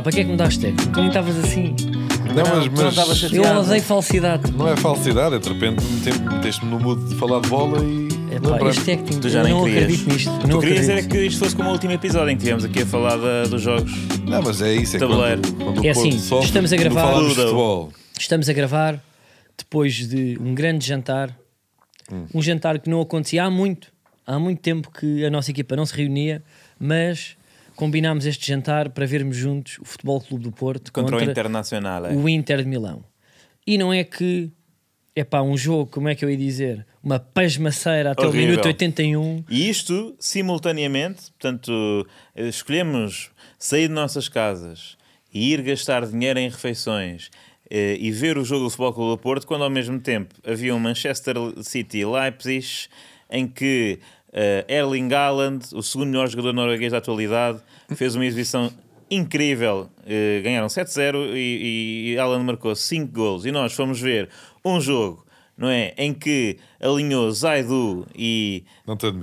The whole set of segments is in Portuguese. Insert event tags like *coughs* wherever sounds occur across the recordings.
Pá, para que é que me daste eco? Tu nem estavas assim. Não, mas, não mas Eu odeio falsidade. não é falsidade, é de repente mete- meteste-me no mood de falar de bola e. É pá, lembrei-me. este acting, Tu já eu nem não querias. acredito nisto. Tu não querias era que isto fosse como o último episódio em que estivemos aqui a falar da- dos jogos. Não, mas é isso, é Tabuleiro. quando, quando É assim, sofre, estamos a gravar-. Estamos a gravar depois de um grande jantar. Um jantar que não acontecia há muito. Há muito tempo que a nossa equipa não se reunia, mas combinámos este jantar para vermos juntos o Futebol Clube do Porto Contra, contra, o Internacional. é. o Inter de Milão. E não é que é pá, um jogo, como é que eu ia dizer? Uma pasmaceira até Horrível. o minuto 81. E isto, simultaneamente, portanto, eh, escolhemos sair de nossas casas e ir gastar dinheiro em refeições eh, e ver o jogo do Futebol Clube do Porto, quando ao mesmo tempo havia um Manchester City Leipzig em que eh, Erling Haaland, o segundo melhor jogador norueguês da atualidade, fez uma exibição incrível. Eh, ganharam 7-0 e, e Haaland marcou 5 gols. E nós fomos ver um jogo, não é? Em que alinhou Zaidu e.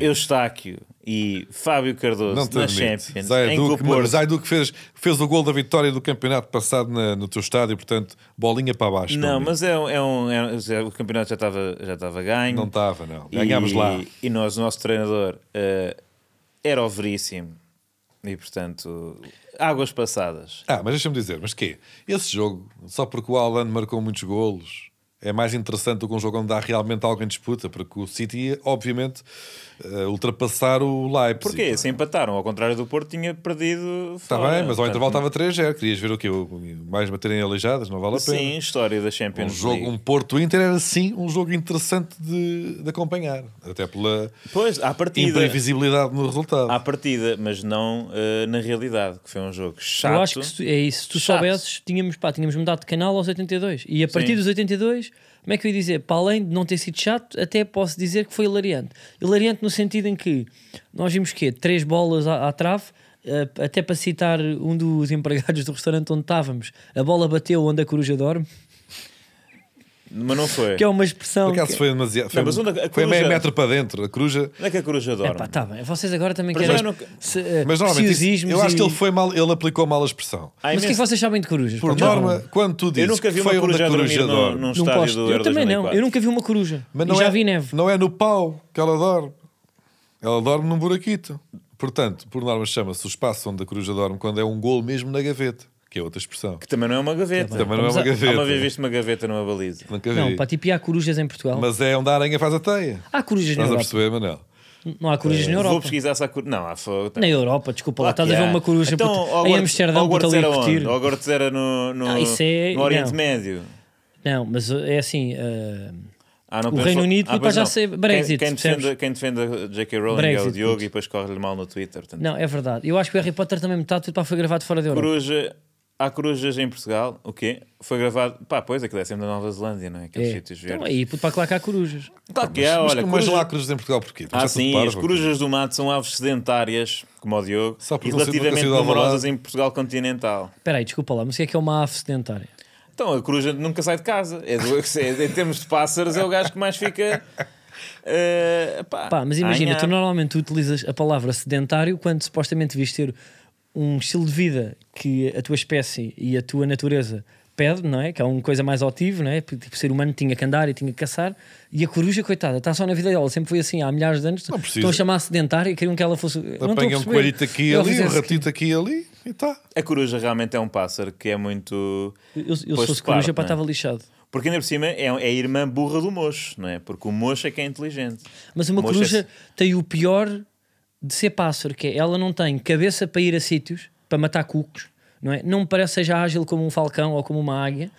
Eustáquio e Fábio Cardoso Não na admito. Champions. Zé em Duque, Porto- Zé Duque fez, fez o gol da vitória do campeonato passado na- no teu estádio, portanto, bolinha para baixo. Não, mas é, é um, é um- o campeonato já estava já estava ganho. Não estava, não. E- Ganhámos lá. E nós, o nosso treinador, eh, era o veríssimo. E portanto, águas passadas. Ah, mas deixa-me dizer, mas quê? Esse jogo, só porque o Alan marcou muitos golos, é mais interessante do que um jogo onde há realmente algo em disputa, porque o City ia, obviamente, eh, ultrapassar o Leipzig. Porquê? Se empataram, ao contrário do Porto, tinha perdido. Está bem, mas ao Portanto, intervalo estava 3-0. Querias ver o quê? Mais baterem aleijadas? Não vale a pena. Sim, história da Um Champions jogo, League. um Porto-Inter era sim um jogo interessante de, de acompanhar, até pela Pois, à partida. imprevisibilidade no resultado. À partida, mas não eh, na realidade, que foi um jogo chato. Eu acho que se tu- é isso. Se tu Chato. soubesses, tínhamos, pá, tínhamos mudado de canal aos 82. E a partir Sim. dos 82, como é que eu ia dizer? Para além de não ter sido chato, até posso dizer que foi hilariante. Hilariante no sentido em que nós vimos que três bolas à, à trave. eh, até para citar um dos *laughs* empregados do restaurante onde estávamos, a bola bateu onde a coruja dorme, Mas não foi. que é uma expressão. Por acaso que... foi demasiado. Foi, mas onde a- a foi meio metro para dentro. A coruja. Onde é que a coruja dorme? Epá, tá bem. Vocês agora também querem. se, eh, Mas normalmente, isso- eu acho que e- ele, foi mal, ele aplicou mal a expressão. Mas o que é que vocês sabem de corujas? Por norma, quando tu dizes Eu nunca vi uma foi coruja coruja dorme, num Não estádio posso. do Eu também não. 2004. Eu nunca vi uma coruja. mas e não já é, vi neve. não é no pau que ela dorme. Ela dorme num buraquito. Portanto, por norma, chama-se o espaço onde a coruja dorme quando é um golo mesmo na gaveta, que é outra expressão. Que também não é uma gaveta. Também não é uma a- gaveta. Há uma vez viste uma gaveta numa baliza. Nunca Não, vi. para tipo, e há corujas em Portugal. Mas é onde a aranha faz a teia. Há corujas na Estás a Europa. perceber, Manel? Não há corujas na Vou Europa. pesquisar se há coruja. Não, há fogo. Na Europa, desculpa lá. Estás a ver uma coruja então, em Hogwarts- Amsterdão Hogwarts ali a era curtir. Hogwarts era no, no, Ah, isso é- no Oriente não. Médio. Não, mas é assim. uh, Ah, não O Reino Unido, ah, já não. sei, Brexit, Quem, quem, defende, quem defende a J.K. Rowling é Brexit, o Diogo e depois corre-lhe mal no Twitter. Portanto, não, é verdade. Eu acho que o Harry Potter também metade tudo pá, foi gravado fora da Europa. Coruja. Há corujas em Portugal. O quê? Foi gravado. Pá, pois, aquilo é sempre da Nova Zelândia, não é? Aqueles É. sítios Então verdes. aí, puto, para lá cá há corujas. Claro que Mas, há, mas, olha. mas coruja- não há cruzes em Portugal porquê? Ah, sim, as corujas do mato são aves sedentárias, como o Diogo, e relativamente numerosas em Portugal continental. Espera aí, desculpa lá, mas o que é que é uma ave sedentária? Então, a coruja nunca sai de casa. É do- *laughs* é- em termos de pássaros, é o gajo que mais fica. eh, pá, Pá, mas imagina, anhar. tu normalmente utilizas a palavra sedentário quando supostamente devias ter um estilo de vida que a tua espécie e a tua natureza pede, não é? Que é uma coisa mais ativa, não é? Porque tipo, o ser humano tinha que andar e tinha que caçar. E a coruja, coitada, está só na vida dela, sempre foi assim há milhares de anos. Estão a chamar sedentária, queriam que ela fosse. Apanha um coelhito aqui e ali, um fizesse- ratito aqui e ali e tá. A coruja realmente é um pássaro que é muito. Eu, eu se fosse coruja, não é? estava lixado. Porque ainda por cima é, é a irmã burra do mocho, não é? Porque o mocho é que é inteligente. Mas uma coruja tem o pior de ser pássaro, que é ela não tem cabeça para ir a sítios, para matar cucos, não é? Não me parece que seja ágil como um falcão ou como uma águia.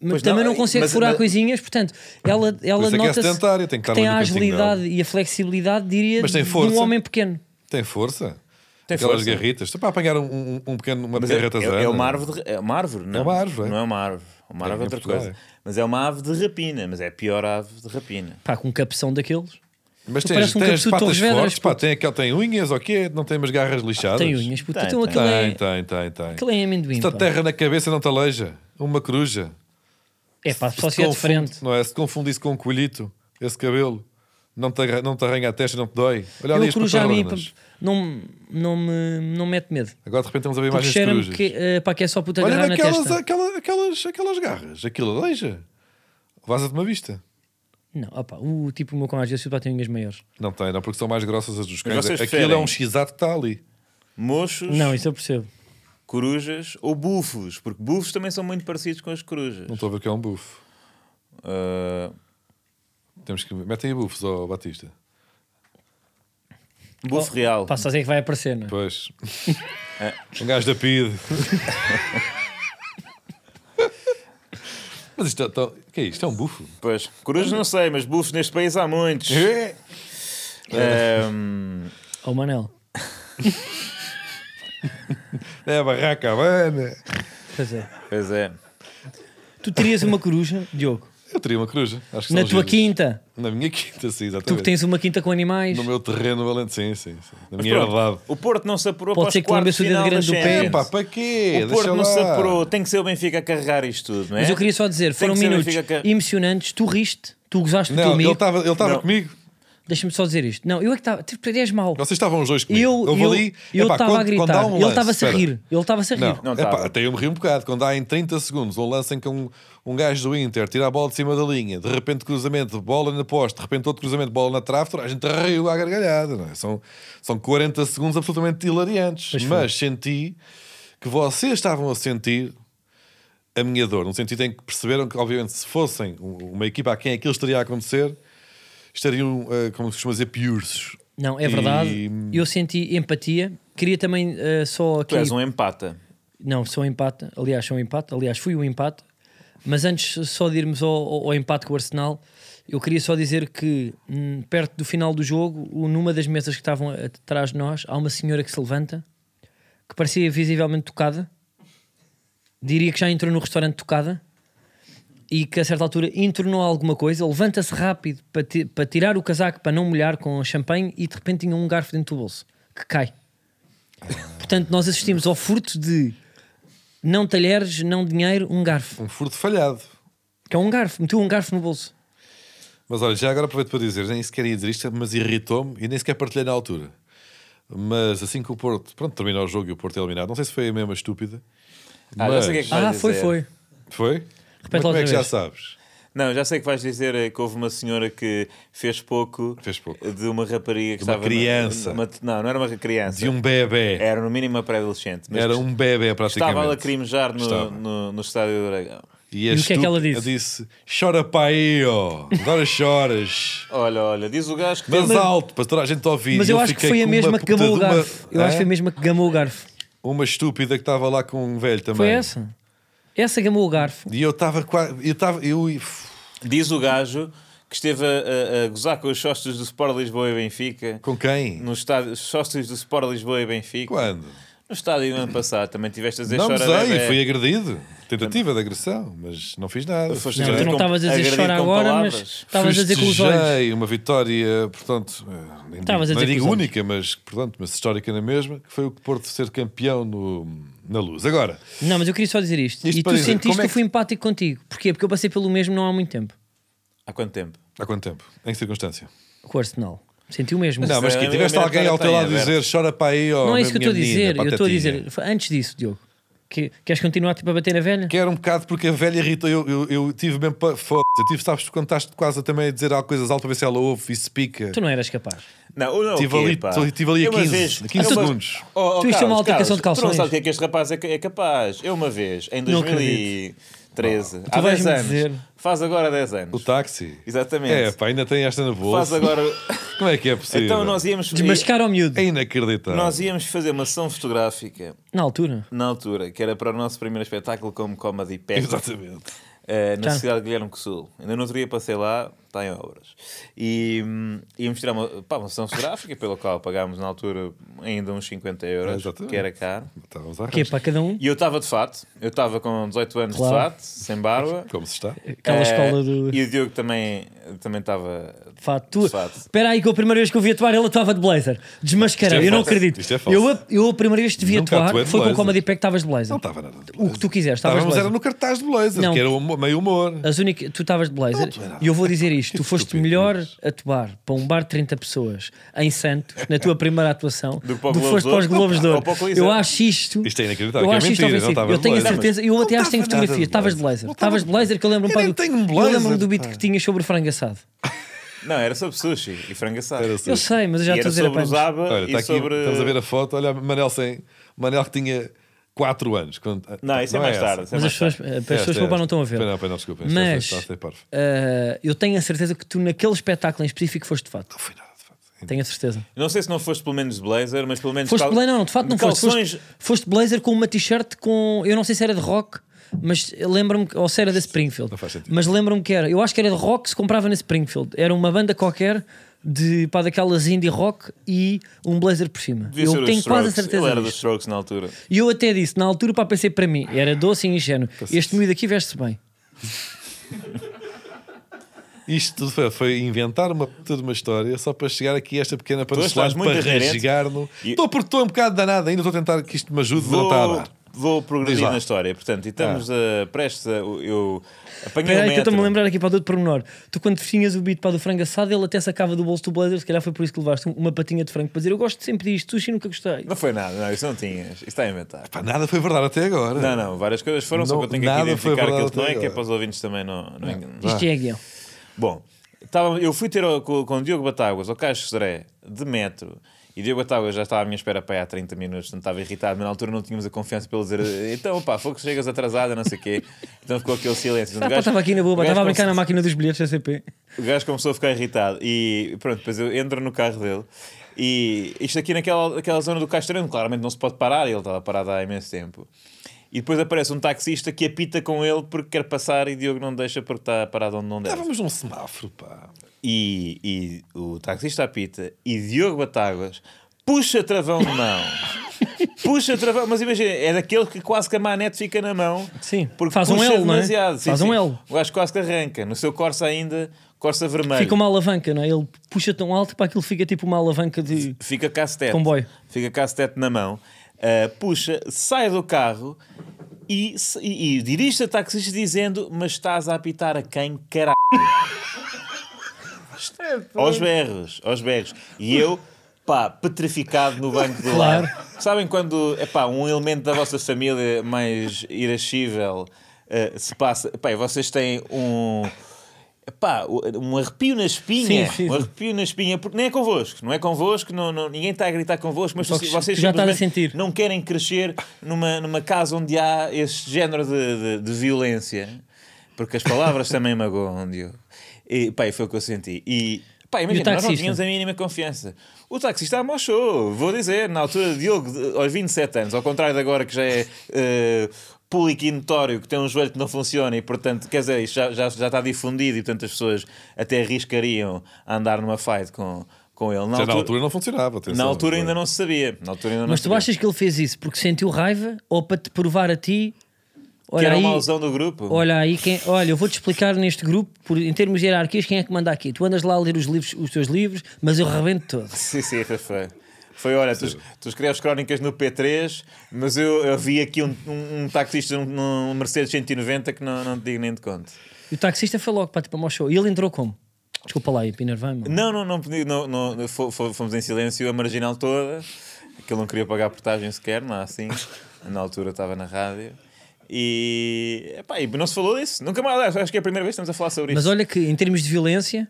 Mas Pois também não, não, consegue mas- furar mas- portanto, ela, ela é que é nota-se sedentária, tem tem a agilidade e a flexibilidade, diria, Mas tem de um homem pequeno. Tem força. Tem Aquelas força. garritas. Está para apanhar um, um, um pequeno, uma Mas é, pequena ratazana. é, é uma árvore, de- é uma árvore, não. uma árvore, é? Não é uma árvore. Uma É, árvore é outra coisa. é. Mas é uma ave de rapina, mas é a pior ave de rapina. Pá, com um cabeção daqueles. Mas Tu tens, tens de patas Torres Vedras, fortes, pá, tem, aquele- tem unhas ou quê? Não tem umas garras lixadas? Tem unhas, puto. Tem, Então tem. é, Tem, tem, tem, aquilo é amendoim. Se pá. terra na cabeça não te aleija, uma coruja. É pá, só Se se é confunde- diferente. Não é? Se confundisse com um coelhito, esse cabelo. Não te, não te arranha a testa, não te dói. Olha ali as coruja a mim não, não, me, não mete medo. Agora de repente estamos a ver imagens de corujas. que, eh, pá, que é só puta Olha agarrar na testa. aquela- aquelas, aquelas garras. Aquilo aleija. Vaza-te uma vista. Não, opá, o tipo o meu cão às vezes tem unhas maiores. Não tem, não, porque são mais grossas as dos cães. vocês Aquilo é preferem? um x que está ali. Mochos, Não, isso eu percebo. corujas ou bufos, porque bufos também são muito parecidos com as corujas. Não estou a ver que é um bufo. Ah, Temos que... Metem aí bufos, ó Batista. bufo Oh, real. Pá, só sei que vai aparecer, não é? Pois. um gajo da PID. *laughs* Mas isto é, tão- que é isto? É um bufo? Pois, corujas não sei, mas bufos neste país há muitos. É. Ahm, Ó Manel. *laughs* É a barraca Havana. Pois é. pois é. Tu terias uma coruja, Diogo, teria uma coruja. Acho que na são tua quinta. Na minha quinta, sim, Tu exatamente. que tens uma quinta com animais. No meu terreno valente, sim, sim. sim. Na Mas minha pronto, herdade. o Porto não se apurou Pode para ser os que o de dedo final grande do pé. Champions. Epá, para quê? O Porto Deixa não se lá. apurou. Tem que ser o Benfica a carregar isto tudo, não é? Mas eu queria só dizer, Tem foram que ser o minutos Benfica que- emocionantes, tu riste, tu gozaste do teu Não, ele amigo. estava ele estava Não. comigo. Deixa-me só dizer isto. Não, eu é que estava. Tu és mau. Vocês estavam os dois comigo. Eu eu ali, eu epá, estava quando- a gritar. um ele estava-se a rir. Ele estava-se a rir. Não, Não epá, até eu me ri um bocado. Quando há em 30 segundos um lance em que um, um gajo do Inter tira a bola de cima da linha, de repente cruzamento, bola na poste, de repente outro cruzamento, bola na trave, toda a gente riu à gargalhada. Não é? são, são 40 segundos absolutamente hilariantes. Pois foi. Mas senti que vocês estavam a sentir a minha dor, no sentido em que perceberam que, obviamente, se fossem uma equipa a quem aquilo estaria a acontecer, estariam, eh, como se costuma dizer, piursos. Não, é E- verdade. Eu senti empatia. Queria também eh, só Tu aqui. és um empata. Não, sou um empate. Aliás, sou um empate. Aliás, fui um empate. Mas antes só de irmos ao, ao- ao empate com o Arsenal, eu queria só dizer que hum, perto do final do jogo, numa das mesas que estavam atrás de nós, há uma senhora que se levanta que parecia visivelmente tocada. Diria que já entrou no restaurante tocada e que a certa altura entornou alguma coisa, levanta-se rápido para, ti- para tirar o casaco para não molhar com champanhe e de repente tinha um garfo dentro do bolso que cai. Portanto, nós assistimos ao furto de não talheres, não dinheiro, um garfo. Um furto falhado. Que é um garfo, meteu um garfo no bolso. Mas olha, já agora aproveito para dizer, nem sequer ia dizer isto, mas irritou-me e nem sequer partilhei na altura. Mas assim que o Porto, pronto, terminou o jogo e o Porto é eliminado, não sei se foi a mesma estúpida. Ah, mas... sei o que é que Ah, foi, foi. Foi? Repete Mas como é que já vez. sabes? Não, já sei que vais dizer que houve uma senhora que fez pouco, Fez pouco. de uma rapariga que De uma estava. na- criança. numa- não, não era uma criança. De um bebê. Era no mínimo uma pré-adolescente. mas Era um bebê praticamente. Estava a lacrimejar no, Estava. no, no estádio do Dragão. E, E o que é que ela estúpida disse? Chora para aí, ó. Agora choras. *laughs* Olha, olha, diz o gajo que Mas teve- alto, para toda a gente ouvir. Mas E eu acho que foi a mesma que gamou o de uma- garfo. Eu acho que foi a mesma que gamou o garfo. Uma estúpida que estava lá com um velho também. Foi essa. Essa gamou o garfo. E eu estava quase. Eu estava. Eu... Diz o gajo que esteve a, a- a gozar com os sócios do Sport Lisboa e Benfica. Com quem? No estádio, os sócios do Sport Lisboa e Benfica. Quando? No estádio do ano passado também tiveste a dizer Não bebé. fui agredido. Tentativa de agressão, mas não fiz nada. Foste Não, tu não estavas a dizer chora agora, mas estavas a dizer com os olhos. Uma vitória, portanto, eh, nem Estavas a digo, dizer com digo os olhos. única, mas, portanto, mas histórica na mesma, que foi o Porto ser campeão no, na luz. Agora, Não, mas eu queria só dizer isto. Isto e para tu dizer, sentiste como é que eu que- fui empático contigo. Porquê? Porque eu passei pelo mesmo não há muito tempo. Há quanto tempo? há quanto tempo? Em que circunstância? Com o Arsenal. Sentiu mesmo. Não, mas que tiveste alguém ao teu lado dizer chora para aí, ó. Não é isso que eu estou a dizer, eu estou a dizer, antes disso, Diogo. Que, queres continuar tipo, a bater na velha? Quero um bocado porque a velha irrita. Eu, eu, eu tive mesmo. para Foda eu tive, sabes, quando estás quase a também a dizer coisas altas para ver se ela ouve e se pica. Tu não eras capaz. Não, não tive, okay, ali, pá. tive ali a 15, vez, 15 segundos. Oh, oh, tu isto é uma altercação de calções. Tu não sabes o que é que este rapaz é, é capaz. Eu uma vez, em 2000. 13. Há 10 anos. Dizer. Faz agora 10 anos. O táxi. Exatamente. É, pá, ainda tem esta na bolsa. Faz agora. *laughs* Como é que é possível? Então nós íamos. Desmascar ao miúdo. É inacreditável. Nós íamos fazer uma sessão fotográfica. Na altura? Na altura, que era para o nosso primeiro espetáculo como Comedy Pack. Exatamente. Uh, na claro. cidade de Guilherme Sul. Ainda não teria passei lá, está em obras. E hum, íamos tirar uma, pá, uma sessão fotográfica, pela qual pagámos na altura ainda uns 50 euros, Exatamente. que era caro. Estávamos Que é para cada um. E eu estava de fato, eu estava com 18 anos Claro. de fato, sem barba. *laughs* Como se está? Aquela Eh, escola do. E o Diogo também também estava Fato. Tu... de fato. Espera aí que a primeira vez que eu vi atuar ele estava de blazer. Desmascarado. Isto é eu não falso. acredito. Isto é falso. eu, a- eu a primeira vez que te vi Nunca atuar atuei de foi com o blazer. Comedy Pack que estavas de blazer. Não estava nada. de O que tu quiseres, estavas de Estávamos era blazer. no cartaz de Blazer, Não. que era meio humor. As únicas, tu estavas de blazer Não, tu era. e eu vou dizer *laughs* isto: tu *laughs* foste estúpido, melhor mas- atuar para um bar de 30 pessoas em Santos, na tua primeira atuação, Do que para foste para os. Globos de Ou Ouro. Eu acho isto. Isto é inacreditável. Eu é acho isto mentira, Eu tenho a certeza. Eu até acho que tenho fotografia. Estavas de. Não Estavas de blazer que eu lembro-me Eu um lembro-me do beat pá. que tinhas sobre o frango assado. Não, era sobre sushi e frango assado. Eu sei, mas eu já estou a dizer sobre o apenas. Zaba Olha, e sobre... estamos a ver a foto. Olha, Manel sem. Manel que tinha 4 anos. Quando- Não, isso é mais essa. tarde. isso é Mas mais as pessoas, tarde. as pessoas para não estão a ver. Não, não, Mas esta uh, eu tenho a certeza que tu, naquele espetáculo em específico, foste de fato. Não foi nada de fato. Tenho a certeza. Não sei se não foste pelo menos de blazer, mas pelo menos... Foste cal- blazer, não, de fato não foste. calções... Foste, foste blazer com uma t-shirt com. Eu não sei se era de rock, mas lembro-me. Ou se era da Springfield. Não faz sentido. Mas lembro-me que era. Eu acho que era de rock que se comprava na Springfield. Era uma banda qualquer de pá, daquelas indie rock e um blazer por cima. Devia eu tenho quase a certeza Ele era dos. Strokes na altura. E eu até disse, na altura, para pensei para mim, era doce e ingênuo. Este miúdo aqui veste-se bem. *laughs* Isto tudo foi, foi inventar uma de uma história só para chegar aqui a esta pequena para aderente. rasgar no. E- Estou porque estou um bocado danado ainda, estou a tentar que isto me ajude, não está a Vou, dar. Vou progredir na história. Portanto, e estamos a, prestes a... Eu apanhei Espera o aí que eu estou-me a lembrar aqui para do outro pormenor. Tu quando tinhas o beat para do frango assado, ele até sacava do bolso do blazer, se calhar foi por isso que levaste uma patinha de frango para dizer eu gosto sempre disto, sushi nunca gostei. Não foi nada, não, isso não tinhas. Isso está a inventar. Pá, nada foi verdade até agora. Não, não, várias coisas foram, só Não, que eu tenho que identificar aquilo que não é, que é para os ouvintes também não, não, engan- Isto é guião. Bom, estava, eu fui ter com, com o Diogo Batáguas ao Caixo Sodré de metro e Diogo Batáguas já estava à minha espera para aí há 30 minutos, não estava irritado, mas na altura não tínhamos a confiança para ele dizer então pá, foi que chegas atrasada, não sei o quê. Então ficou aquele silêncio. Ah, O pá, gajo- estava aqui na boa, estava a brincar começou- na máquina dos bilhetes CCP. o gajo começou a ficar irritado e pronto, depois eu entro no carro dele e isto aqui naquela, naquela zona do Castrano, claramente não se pode parar, ele estava parado há imenso tempo. E depois aparece um taxista que apita com ele porque quer passar e Diogo não deixa porque está parado onde não deve. Estávamos num semáforo, pá. E, e o taxista apita e Diogo Batáguas puxa travão de mão. *laughs* puxa travão, mas imagina, é daquele que quase que a manete fica na mão. Sim, porque faz um L, não é? demasiado. Sim, Faz um. L. O gajo quase que arranca. No seu Corsa ainda, Corsa vermelho. Fica uma alavanca, não é? Ele puxa tão alto para aquilo fica tipo uma alavanca de. Fica castete. Comboio. Fica castete na mão. uh, puxa, sai do carro e, e, e dirige-se a taxista dizendo: Mas estás a apitar a quem, caralho? *laughs* aos berros, aos berros. E eu, pá, petrificado no banco do lado. Sabem quando, epá, um elemento da vossa família mais irascível uh, se passa, epá, e vocês têm um. Epá, um arrepio na espinha, Sim, sim, um arrepio na espinha, porque nem é convosco, não é convosco, não, não- ninguém está a gritar convosco, mas vocês tu já a sentir. não querem crescer numa, numa casa onde há este género de, de, de violência, porque as palavras também magoam, Diogo. E pá, e foi o que eu senti. E pá, imagina, nós não tínhamos a mínima confiança. O taxista amochou, vou dizer, na altura, Diogo, de- aos 27 anos, ao contrário de agora que já é. eh, público e notório que tem um joelho que não funciona e portanto, quer dizer, isto já, já, já está difundido e portanto as pessoas até arriscariam a andar numa fight com, com ele. Na Já na altura não funcionava. atenção. na altura ainda não se sabia. Na altura ainda não Mas tu sabia. achas que ele fez isso porque sentiu raiva ou para te provar a ti? Que Olha era aí, uma alusão do grupo? olha aí, quem, olha, eu vou-te explicar neste grupo, por, em termos de hierarquias, quem é que manda aqui. Tu andas lá a ler os, livros, os teus livros, mas eu rebento todo. *laughs* Sim, sim, foi. Foi, foi olha, tu, tu escreves crónicas no P3, mas eu, eu vi aqui um, um, um taxista num num Mercedes 190 que não, não te digo nem de conta. E o taxista foi logo para tipo, ao show. E ele entrou como? Desculpa lá, enervei-me. Não, não, não, pedi- não, não, fo- fo- fomos em silêncio a marginal toda, que ele não queria pagar portagem sequer, não assim. Na altura estava na rádio. E, epá, e não se falou disso. Nunca mais, acho que é a primeira vez que estamos a falar sobre Mas isso. olha que em termos de violência,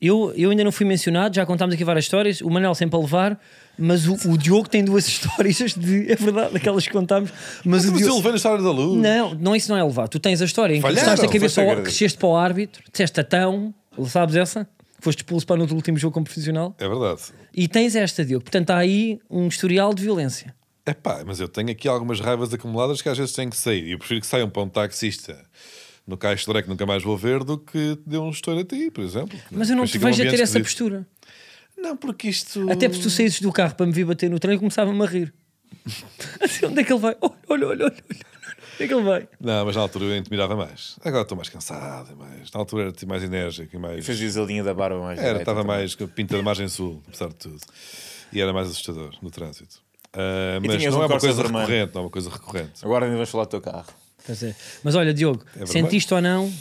eu, eu ainda não fui mencionado, já contámos aqui várias histórias, o Manel sempre a levar, mas o, o Diogo tem duas *laughs* histórias de. É verdade, aquelas que contámos. Mas, Mas o eu Diogo. levei na história da luz. Não, não, isso não é levar. Tu tens a história em que Falharam, estás a cabeça ao, cresceste para o árbitro, disseste tatão, sabes essa? Foste expulso para no último jogo como profissional. É verdade. E tens esta, Diogo. Portanto, há aí um historial de violência. É pá, mas eu tenho aqui algumas raivas acumuladas que às vezes têm que sair. E eu prefiro que saiam para um taxista no caixa de oré que nunca mais vou ver do que dê um estouro a ti, por exemplo. Mas eu não Depois te um vejo a ter essa postura. Não, porque isto. Até porque tu saíses do carro para me vir bater no trem e começava-me a rir. *laughs* Assim, onde é que ele vai? Olha, olha, olha, olha. Onde é que ele vai? Não, mas na altura eu intimidava mais. Agora estou mais cansado, mais. Na altura era mais enérgico e mais. Fez a linha da barba mais Era, estava mais com a pinta da margem sul, apesar de tudo. E era mais assustador no trânsito. E mas não um é uma coisa vermelho. recorrente, não é uma coisa recorrente. Agora ainda vamos falar do teu carro. Pois é. Mas olha, Diogo, vermelho? sentiste ou não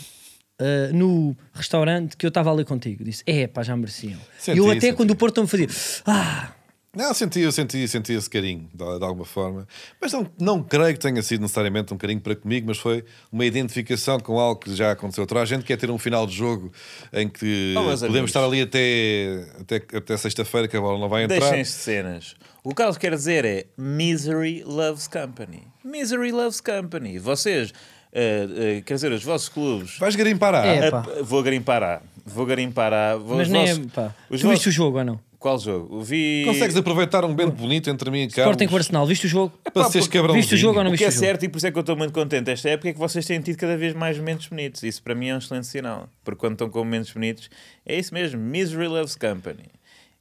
ah, no restaurante que eu estava ali contigo. Disse, é pá, já mereciam. Senti, e eu até senti. quando o Porto me fazia, ah, Não, senti, eu senti, senti esse carinho, de, de alguma forma. Mas não, não creio que tenha sido necessariamente um carinho para comigo, mas foi uma identificação com algo que já aconteceu. Toda a gente quer ter um final de jogo em que Oh, podemos amigos. estar ali até, até, até sexta-feira que a bola não vai entrar. Deixem-se de cenas. O que quer dizer é Misery loves company. Misery loves company. Vocês, eh, eh, quer dizer, os vossos clubes. Vais garimpar a É, vou garimpar A. Vou garimpar A. Vou- mas os nem é, vossos- pá. os Tu viste o vossos- jogo ou não? Qual jogo? O vi. Consegues aproveitar um bento bonito entre mim e Carlos Sporting com o Arsenal, viste o jogo? para seres cabrãozinho. Viste o jogo ou não O viste que é o certo e por isso é que eu estou muito contente esta época é que vocês têm tido cada vez mais momentos bonitos. Isso para mim é um excelente sinal. Porque quando estão com momentos bonitos, é isso mesmo. Misery loves company.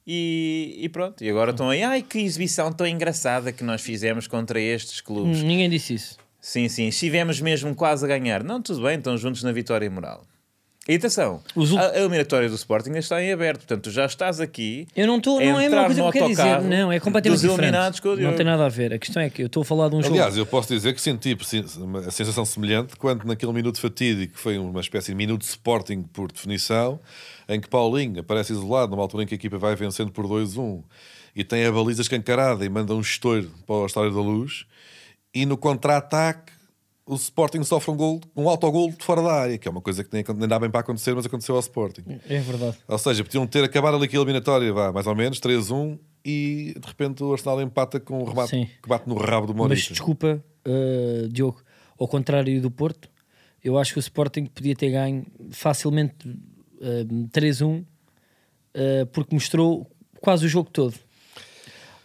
E, e pronto. E agora estão aí. Ai, que exibição tão engraçada que nós fizemos contra estes clubes. Hum, Ninguém disse isso. Sim, sim. Estivemos mesmo quase a ganhar. Não, tudo bem, estão juntos na vitória moral. E atenção, Os a, a eliminatória do Sporting ainda está em aberto. Portanto, tu já estás aqui. Eu não estou, não é a mesma coisa que eu quero dizer. Não, é completamente diferente. com Não tem nada a ver. A questão é que eu estou a falar de um Aliás, jogo. eu posso dizer que senti a sensação semelhante quando naquele minuto fatídico, que foi uma espécie de minuto de Sporting por definição, em que Paulinho aparece isolado numa altura em que a equipa vai vencendo por 2-1 e tem a baliza escancarada e manda um estouro para o Estádio da Luz e no contra-ataque o Sporting sofre um, gol, um autogol de fora da área, que é uma coisa que nem, nem dá bem para acontecer, mas aconteceu ao Sporting. É verdade. Ou seja, podiam ter acabado ali aquela eliminatória, vá, mais ou menos, 3-1, e de repente o Arsenal empata com um remate Sim. que bate no rabo do Mas Maurício. desculpa, uh, Diogo, ao contrário do Porto, eu acho que o Sporting podia ter ganho facilmente uh, 3-1 uh, porque mostrou quase o jogo todo.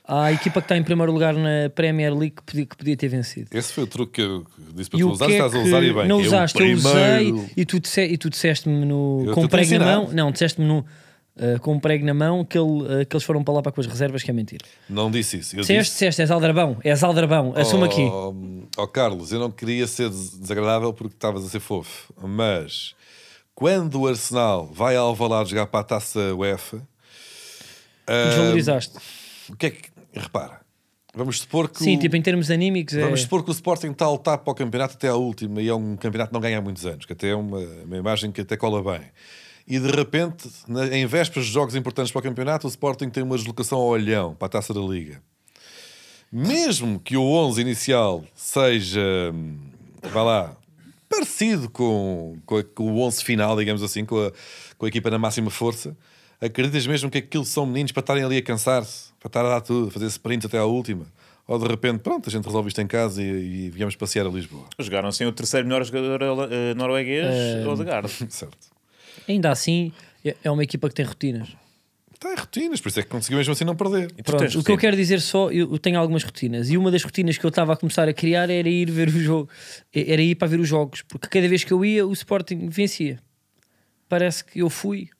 A equipa que está em primeiro lugar na Premier League que podia, que podia ter vencido. Esse foi o truque que eu disse para tu usar, é estás a usar e bem. não usaste, eu usei primeiro- e tu, disse, e tu disseste-me no, Eu com prego na mão, não, disseste-me no, uh, com um prego na mão que, ele, uh, que eles foram para lá para com as reservas, que é mentira. Não disse isso. Eu Disseste, disse, disseste, és aldrabão, és aldrabão, assume aqui. Ó ó, Carlos, eu não queria ser des- desagradável porque estavas a ser fofo, mas quando o Arsenal vai ao Alvalade jogar para a taça UEFA, ah, Desvalorizaste. o que é que. Repara, vamos supor que. Sim, o- tipo em termos anímicos é... Vamos supor que o Sporting está a lutar para o campeonato até à última e é um campeonato que não ganha há muitos anos, que até é uma, uma imagem que até cola bem. E de repente, na- em vésperas de jogos importantes para o campeonato, o Sporting tem uma deslocação ao olhão para a taça da Liga. Mesmo que o 11 inicial seja, vá lá, parecido com, com, a- com o 11 final, digamos assim, com a, com a equipa na máxima força, acreditas mesmo que aquilo são meninos para estarem ali a cansar-se, para estar a dar tudo, a fazer sprints até à última? Ou de repente, pronto, a gente resolve isto em casa e, e viemos passear a Lisboa. Jogaram sem o terceiro melhor jogador eh, norueguês, Eh, Odegaard. *laughs* certo. Ainda assim, é é uma equipa que tem rotinas. Está em rotinas, por isso é que conseguiu mesmo assim não perder. Pronto, o que eu quero dizer só, eu eu tenho algumas rotinas e uma das rotinas que eu estava a começar a criar era ir ver o jogo, era ir para ver os jogos, porque cada vez que eu ia, o Sporting vencia. Parece que eu fui.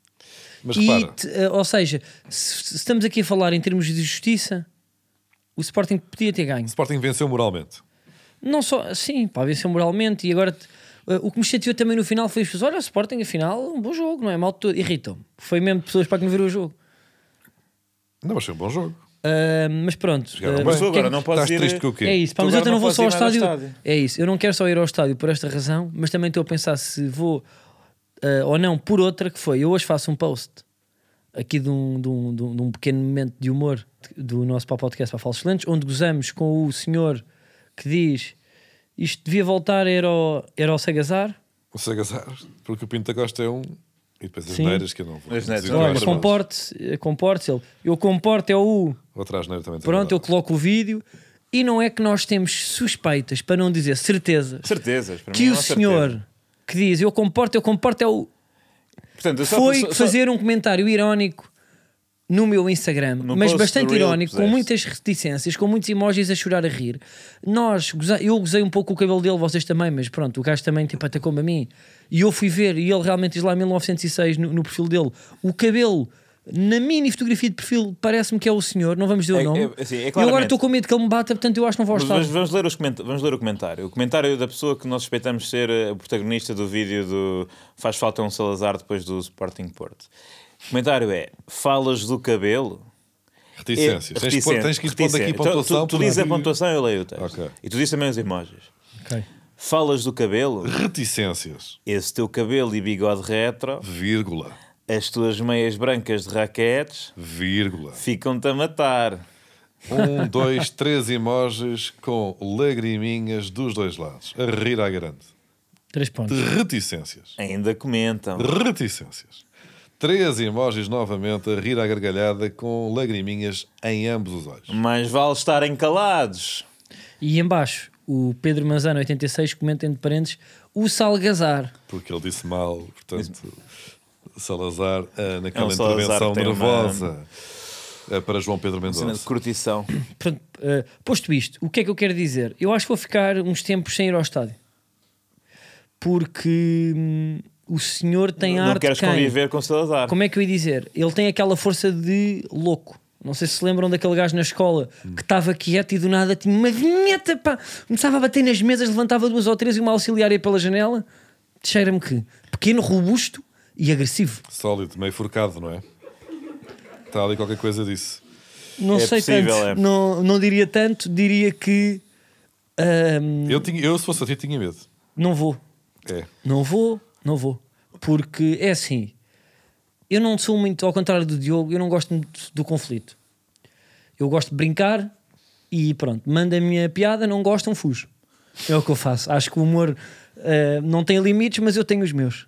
Mas E, repara, te- eh, ou seja, se, estamos aqui a falar em termos de justiça, o Sporting podia ter ganho. o Sporting venceu moralmente. Não só, sim, pá, venceu moralmente e agora eh, o que me chateou também no final foi as pessoas, olha, o Sporting afinal, um bom jogo, não é mal de todo, irritam-me. Foi mesmo pessoas para que não viram o jogo. Não, mas foi um bom jogo. Ah, mas pronto. Mas que é agora que- não podes Estás ir... triste com o quê? É isso, pá, mas eu agora não vou não só ao estádio. ao estádio. É isso, eu não quero só ir ao estádio por esta razão, mas também estou a pensar se vou ah, ou não por outra, que foi, eu hoje faço um post aqui de um, de um, de um, de um pequeno momento de humor do nosso podcast para Falsos Excelentes, onde gozamos com o senhor que diz isto devia voltar, era o, era o Sagazar. O Sagazar, porque o Pinto da Costa é um. E depois as Sim. neiras que eu não vou. As neiras, dizer Olha, comporte-se, comporte ele. Eu comporto é o. Outra asneira também. Pronto, eu coloco o vídeo e não é que nós temos suspeitas, para não dizer certezas, Certezas. Que o senhor certeza. Que diz eu comporto, eu comporto é o. Portanto, Foi só- só- fazer um comentário irónico no meu Instagram, No mas bastante irónico, com puseste. muitas reticências, com muitos emojis a chorar a rir. Nós, eu gozei um pouco o cabelo dele, vocês também, mas pronto, o gajo também tipo, atacou-me a mim. E eu fui ver, e ele realmente diz lá 1906 no, no perfil dele, o cabelo. Na mini fotografia de perfil, parece-me que é o senhor, não vamos dizer É- o nome. é- assim, é e agora estou com medo que ele me bata, portanto eu acho que não vou ao Mas vamos, ler os vamos ler o comentário. O comentário da pessoa que nós suspeitamos ser eh, o protagonista do vídeo do Faz Falta um Salazar depois do Sporting Porto. O comentário é: Falas do cabelo? Reticências. É- Tens, que pôr- tens que ir pondo aqui pontuação. Tu, tu, tu dizes a pontuação, eu leio o texto. Ok. E tu dizes também os emojis. Ok. Falas do cabelo? Reticências. Esse teu cabelo e bigode retro, Vírgula. As tuas meias brancas de raquetes, Vírgula. ficam-te a matar. Um, dois, três emojis com lagriminhas dos dois lados. A rir à grande. Três pontos. De reticências. Ainda comentam. Reticências. Três emojis novamente a rir à gargalhada com lagriminhas em ambos os olhos. Mais vale estarem calados. E em baixo, o Pedro Manzano 86 comenta entre parênteses o Salgazar. Porque ele disse mal, portanto, Salazar, ah, naquela É um Salazar intervenção tem uma- nervosa ah, para João Pedro Mendonça. curtição. *coughs* Pronto, eh, posto isto, o que é que eu quero dizer? Eu acho que vou ficar uns tempos sem ir ao estádio. Porque hum, o senhor tem não arte queres quem? conviver com Salazar. Como é que eu ia dizer? Ele tem aquela força de louco. Não sei se se lembram daquele gajo na escola que estava quieto e do nada tinha uma vinheta, pá. Começava a bater nas mesas, levantava duas ou três e uma auxiliar ia pela janela. Cheira-me que pequeno, robusto e agressivo. Sólido, meio forcado, não é? Está ali qualquer coisa disso. Não É sei possível, tanto, é. não, não diria tanto, diria que hum, Eu, tinha, eu, se fosse a ti, tinha medo. não vou. É. Não vou, não vou. Porque é assim. Eu não sou muito, ao contrário do Diogo, eu não gosto muito do conflito. Eu gosto de brincar e pronto, manda a minha piada, não gostam, fujo. É o que eu faço. Acho que o humor eh, não tem limites, mas eu tenho os meus.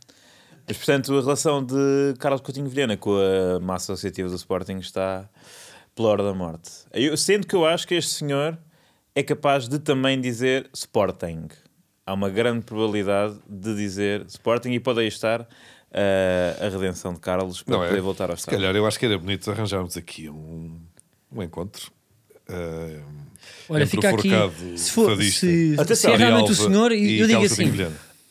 Mas, portanto, a relação de Carlos Coutinho Vilhena com a massa associativa do Sporting está pela hora da morte. Eu, sendo que eu acho que este senhor é capaz de também dizer Sporting. Há uma grande probabilidade de dizer Sporting e pode aí estar eh, a redenção de Carlos para Não é? poder voltar ao Se estádio. calhar eu acho que era bonito arranjarmos aqui um, um encontro. ah, Olha, entre fica o aqui. Se, for, se, se é realmente o senhor, e eu digo assim.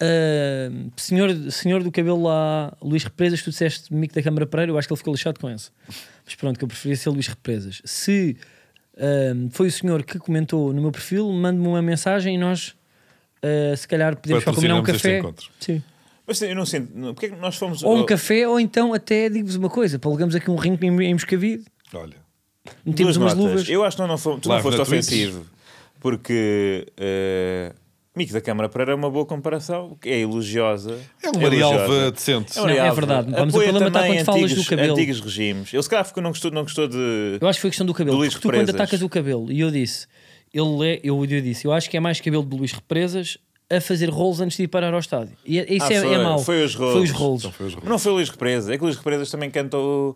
Uh, senhor, senhor do cabelo lá, Luís Represas, tu disseste mico da Câmara Pereira, eu acho que ele ficou lixado com essa. Mas pronto, que eu preferia ser Luís Represas. Se um, foi o senhor que comentou no meu perfil, mande-me uma mensagem e nós, uh, se calhar, podemos combinar um café. Sim. Mas eu não sinto. não- Porque é que nós fomos. Ou um café, ou então até digo-vos uma coisa: palgamos aqui um ringue em, em Moscavide, Olha, metemos umas notas. luvas. Eu acho que não, não fomos, tu não foste ofensivo. Porque. eh, Mico da Câmara Pereira é uma boa comparação, é elogiosa. é um Marialva elogiosa. decente. É, Não, é verdade. Vamos Apoia parlamentar também quando falas antigos, do cabelo. Antigos regimes. Ele se calhar ficou- não gostou, não gostou de. Eu acho que foi questão do cabelo. Do Luís porque tu, quando atacas o cabelo, e eu disse, ele é, eu, eu disse, eu acho que é mais cabelo de Luís Represas a fazer rolos antes de ir parar ao estádio. E é- isso Ah, é, foi, é mau. foi os rolos. Foi os rolos. Então não foi o Luís Represas. É que o Luís Represas também cantou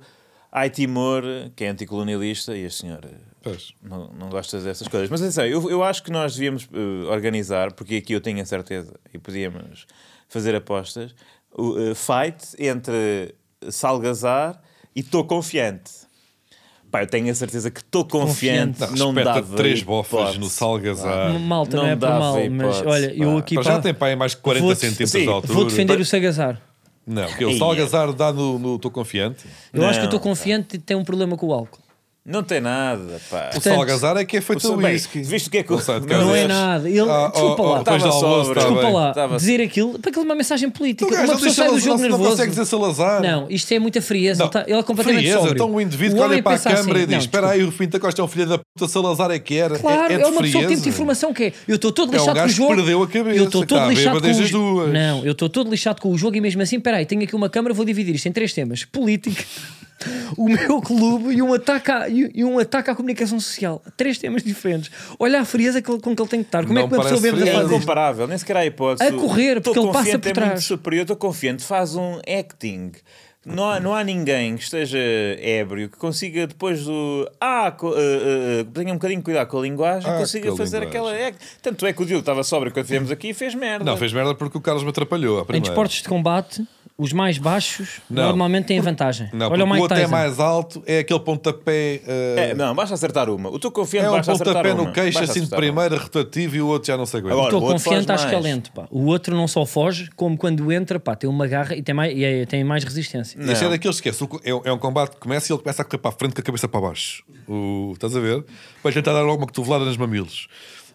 Ai Timor, que é anticolonialista, e este senhor. Pois. não, não gosta dessas coisas. Mas atenção, eu, eu acho que nós devíamos eh, organizar, porque aqui eu tenho a certeza e podíamos fazer apostas, o eh, fight entre Salgazar e Estou Confiante. Pá, eu tenho a certeza que estou confiante, Confiante. Não, não, dava três hipótese. bofas no Salgazar. Malta, não, Não é por mal, mas olha, eu pá. aqui Pá, já pá, tem aí mais de 40 Vou-te- centímetros de altura. vou defender o Sagazar. Não, porque o Eia. Salgazar dá no Estou Confiante. Eu acho que eu Não, estou confiante e tem um problema com o álcool. Não tem nada, pá. O Salgazar é que é feito o- whisky. viste o que é que Não o-. Não é Deus. nada. Ele, Ah, desculpa oh, lá, oh, Estava almoço, sobre. está desculpa bem. lá, Estava- dizer aquilo, para aquilo é uma mensagem política. Uma não pessoa sai do jogo se não nervoso. consegue dizer Salazar. Não, isto é muita frieza. Não, Ele, tá- ele é completamente frieza, sóbrio. então o indivíduo que O olha para a pensa câmara assim, e diz: não, Espera aí, o Pinta Costa é um filho da puta Salazar é que era. Claro, é, é, é uma pessoa que tem informação que é. Eu estou todo É lixado com o jogo. perdeu a cabeça, Eu estou todo a lixado com o jogo. Não, eu estou todo lixado com o jogo e mesmo assim, peraí, tenho aqui uma câmara, vou dividir isto em três temas: política, o meu clube e um ataque à, e um ataque à comunicação social. Três temas diferentes. Olha a frieza que com que ele tem que estar. Como Não é que uma pessoa frieza. É incomparável, nem sequer há hipótese. A correr, Estou porque ele passa confiante, por é trás. muito superior, estou confiante, faz um acting. Não há, não há ninguém que esteja ébrio que consiga, depois do. Ah, co- eh, eh, tenha um bocadinho de cuidado com a linguagem, Ah, consiga fazer linguagem. aquela. act. Tanto é que o Diogo estava sóbrio quando viemos aqui e fez merda. Não, fez merda porque o Carlos me atrapalhou. Em desportos de combate, os mais baixos Não. normalmente têm vantagem. Não, Olha porque o o Mike é Tyson. mais alto, é aquele pontapé. eh, É, não, basta acertar uma. O estou confiante, é um basta acertar pontapé uma. no queixo, assim de primeira, rotativo e o outro já não se aguenta. Agora, o outro confiante, acho que é mais. lento. Pá. O outro não só foge, como quando entra, pá, tem uma garra e tem mais, e é- tem mais resistência. Este é Não. daqueles que esquece. É, é um combate que começa e ele começa a correr para a frente com a cabeça para baixo. O, estás a ver? Para tentar dar logo uma cotovelada nos mamilos.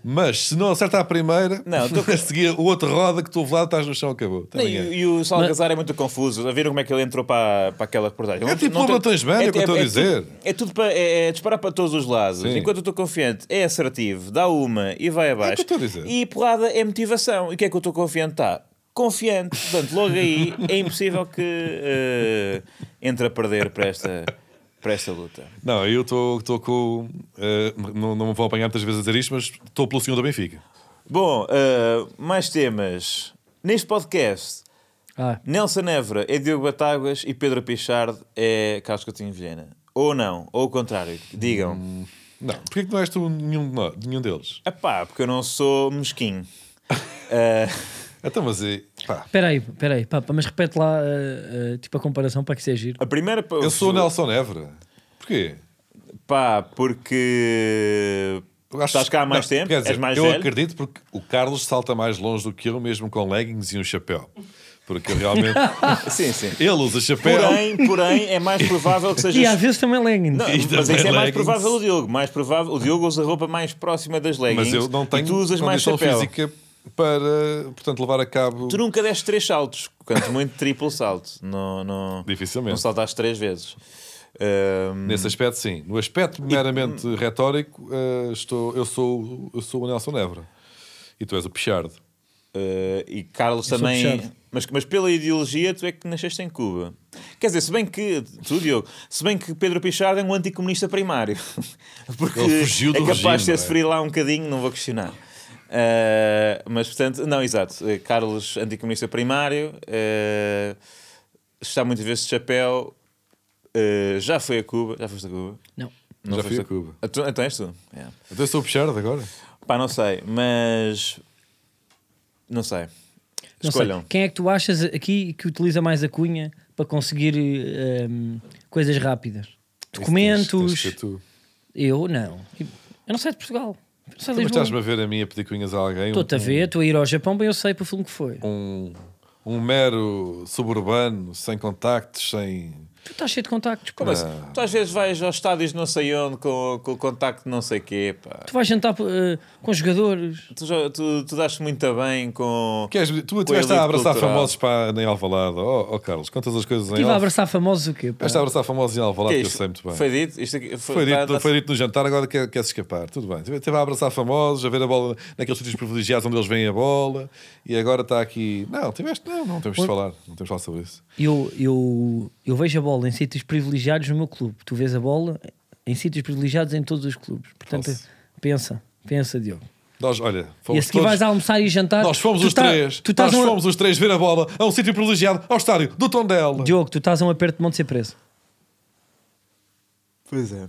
Mas se não acerta a primeira, Não, *laughs* tô- a seguir o outro roda que tu lado estás no chão, acabou. Não, Também é. e, e o Salgazar é muito confuso. A ver como é que ele entrou para, para aquela reportagem. É tipo o Batansman, é o que eu estou a dizer. Tudo, é tudo para é, é disparar para todos os lados. Sim. Enquanto eu estou confiante, é assertivo, dá uma e vai abaixo. É que eu estou a dizer. E porrada é motivação. E o que é que eu estou confiante? Está confiante. Portanto, logo aí é impossível que eh, entre a perder para esta, para esta luta. Não, eu estou estou com. eh, não, não me vou apanhar muitas vezes a dizer isto, mas estou pelo senhor da Benfica. Bom, eh, mais temas. Neste podcast, Ah, Nelson Évora é Diogo Batáguas e Pedro Pichard é Carlos Coutinho Vilhena. Ou não, ou o contrário. Digam. Não, porquê que não és tu nenhum, nenhum deles? Epá, porque eu não sou mesquinho. *laughs* Eh, Então, mas e, pá, espera aí, espera aí, pá, pá, mas repete lá eh, eh, tipo a comparação para que seja giro. a primeira... eu sou o Nelson Évora. Porquê? Pá, porque... Eu acho- Estás cá há mais não, tempo? dizer, És mais eu velho? acredito porque o Carlos salta mais longe do que eu, mesmo com leggings e um chapéu. Porque eu realmente. *laughs* Sim, sim. ele usa chapéu. Porém, porém, é mais provável que seja... E às vezes também leggings. Não, mas também isso é mais leggings. provável o Diogo. Mais provável, o Diogo usa a roupa mais próxima das leggings. mas eu não tenho e tu usas mais chapéu. física para, portanto, levar a cabo. Tu nunca deste três saltos, quanto muito triplo salto. Não, não, Dificilmente. não saltaste três vezes. Ahm, Nesse aspecto, sim. No aspecto meramente retórico, eh, estou, eu, sou, eu sou o Nelson Évora. E tu és o Pichard. Uh, e Carlos Eu também. Mas, mas pela ideologia, tu é que nasceste em Cuba. Quer dizer, se bem que. Tu, Diogo, se bem que Pedro Pichard é um anticomunista primário. *laughs* Porque Ele fugiu do é capaz regime, de ter é? sofrido lá um bocadinho, não vou questionar. Uh, mas portanto, não, exato. Uh, Carlos, anticomunista primário, uh, está muitas vezes de chapéu. uh, já foi a Cuba. Já foste a Cuba? Não. Não Já foste fui a Cuba. Então, então és tu? Yeah. Então sou o Pichard agora. Pá, não sei, mas. Não sei. Não sei. Escolham. Quem é que tu achas aqui que utiliza mais a cunha para conseguir ehm, coisas rápidas? Documentos. Tens- tens que ser tu. Eu não. Eu não sei de Portugal. De Mas estás-me a ver a mim a pedir cunhas a alguém? Estou-te a ver, estou a ir ao Japão, bem eu sei para o filme que foi. Um, um mero suburbano, sem contactos, sem. Tu estás cheio de contactos. Como assim? Tu às vezes vais aos estádios não sei onde com, com o contacto de não sei quê, pá. Tu vais jantar eh, com jogadores. Tu, tu, tu dás-te muito bem com. Queres, tu a estiveste elite a abraçar cultural. famosos para, em Alvalade. Oh, oh, Carlos, quantas as coisas em Estive a Alvalade. abraçar famosos o quê? pá? Estiveste a abraçar famosos em Alvalade, Que é que eu isto? sei muito bem. Foi dito? Isto aqui, foi, Foi dito, tá- foi dito no jantar, agora quer, quer se escapar. Tudo bem. Esteve a abraçar famosos, a ver a bola naqueles sítios privilegiados onde eles veem a bola e agora está aqui. Não, tiveste, não, não temos de falar. Não temos de falar sobre isso. Eu, eu, eu vejo a bola em sítios privilegiados no meu clube. Tu vês a bola em sítios privilegiados em todos os clubes. Portanto, Posso? pensa, pensa, Diogo. Nós, olha, E fomos a seguir todos- vais almoçar e jantar. Nós fomos tu os tá- três. Tu estás nós a um, fomos os três ver a bola a um sítio privilegiado, ao estádio do Tondela. Diogo, tu estás a um aperto de mão de ser preso. Pois é.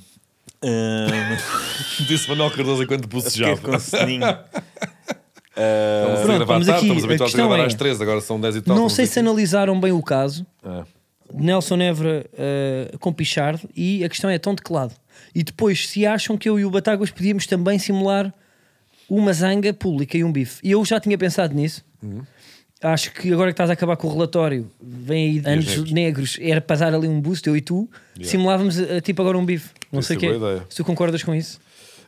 Ahm, *laughs* Disse Manuel Cardoso enquanto bucejava. com soninho. *laughs* Estamos a Pronto, gravar tarde, estamos A habituados a gravar é- às três, agora são 10 e tal. não sei se aqui. analisaram bem o caso. É. Nelson Évora eh, com Pichard e a questão é tão teclado. E depois, se acham que eu e o Batáguas podíamos também simular uma zanga pública e um bife. E eu já tinha pensado nisso. Uhum. Acho que agora que estás a acabar com o relatório, vem aí anos negros? era para dar ali um boost, eu e tu, simulávamos eh, tipo agora um bife. Não sei é o quê. boa ideia. Se tu concordas com isso.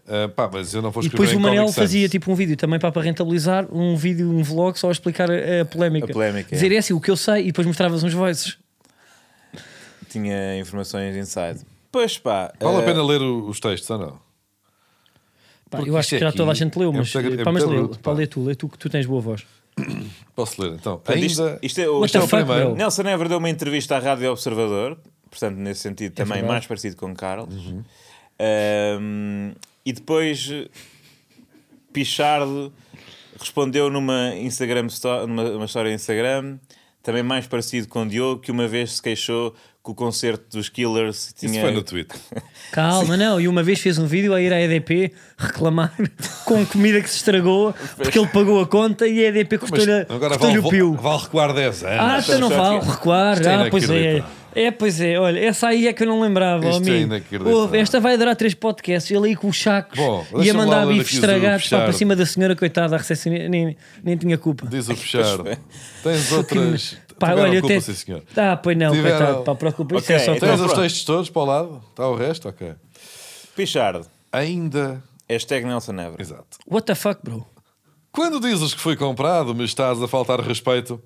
Ah, pá, mas eu não vou E depois o Manel Sans. fazia tipo um vídeo também para, para rentabilizar, um vídeo, um vlog só a explicar a, a polémica. A polémica, Dizer é. é assim, o que eu sei e depois mostravas uns voices. Tinha informações inside. Pois pá. Vale a eh, pena ler o- os textos, ou não? Pá, eu acho que é já aqui toda a gente leu, é mas, muito- é pá, mas muito lê, bruto, pá, pá. lê tu, lê tu que tu tens boa voz. Posso ler então? portanto, Ainda. isto é o, isto é o fuck, primeiro. Nelson Évora deu uma entrevista à Rádio Observador, portanto, nesse sentido, também verdade. mais parecido com Carlos. Uhum. Ahm, e depois Pichardo respondeu numa Instagram numa uma história Instagram, também mais parecido com Diogo, que uma vez se queixou que o concerto dos Killers tinha. Isso foi no Twitter. *laughs* Calma, não. E uma vez fez um vídeo a ir à EDP reclamar com comida que se estragou porque ele pagou a conta e a EDP cortou-lhe vale, o pio. vale recuar 10 anos. Ah, então não vale recuar. Isto é Ah, pois é. É, pois é. Olha, essa aí é que eu não lembrava, Isto é amigo. Ouve, esta vai durar três podcasts. Ele aí com os sacos Bom, ia mandar o estragados pá, para cima da senhora, coitada, a recepcionista, nem, nem tinha culpa. Diz o Pichardo. *laughs* Tens outras. Pá, Tiveram olha, eu culpa, até. sim, senhor. Ah, pois não, Tiveram- coitado, pá, preocupa. Isso é só então Tens pronto. os textos todos para o lado? Está o resto? Ok. Pichardo. Ainda Hashtag Nelson Évora. Exato. What the fuck, bro? Quando dizes que fui comprado, me estás a faltar respeito.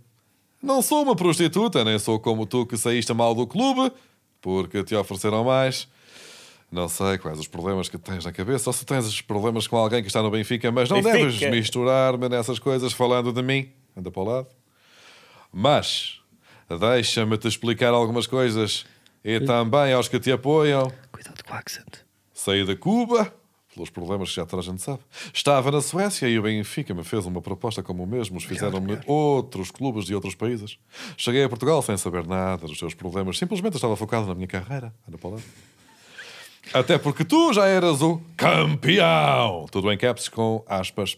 Não sou uma prostituta, nem sou como tu que saíste mal do clube, porque te ofereceram mais. Não sei quais os problemas que tens na cabeça, ou se tens os problemas com alguém que está no Benfica, mas não Benfica. deves misturar-me nessas coisas falando de mim. Anda para o lado. Mas, deixa-me te explicar algumas coisas. E também aos que te apoiam. Cuidado com o accent. Saí da Cuba, pelos problemas que já toda a gente sabe. Estava na Suécia e o Benfica me fez uma proposta como o mesmo fizeram-me outros clubes de outros países. Cheguei a Portugal sem saber nada dos seus problemas. Simplesmente estava focado na minha carreira. Anda para lá. Até porque tu já eras o campeão. Tudo em caps com aspas.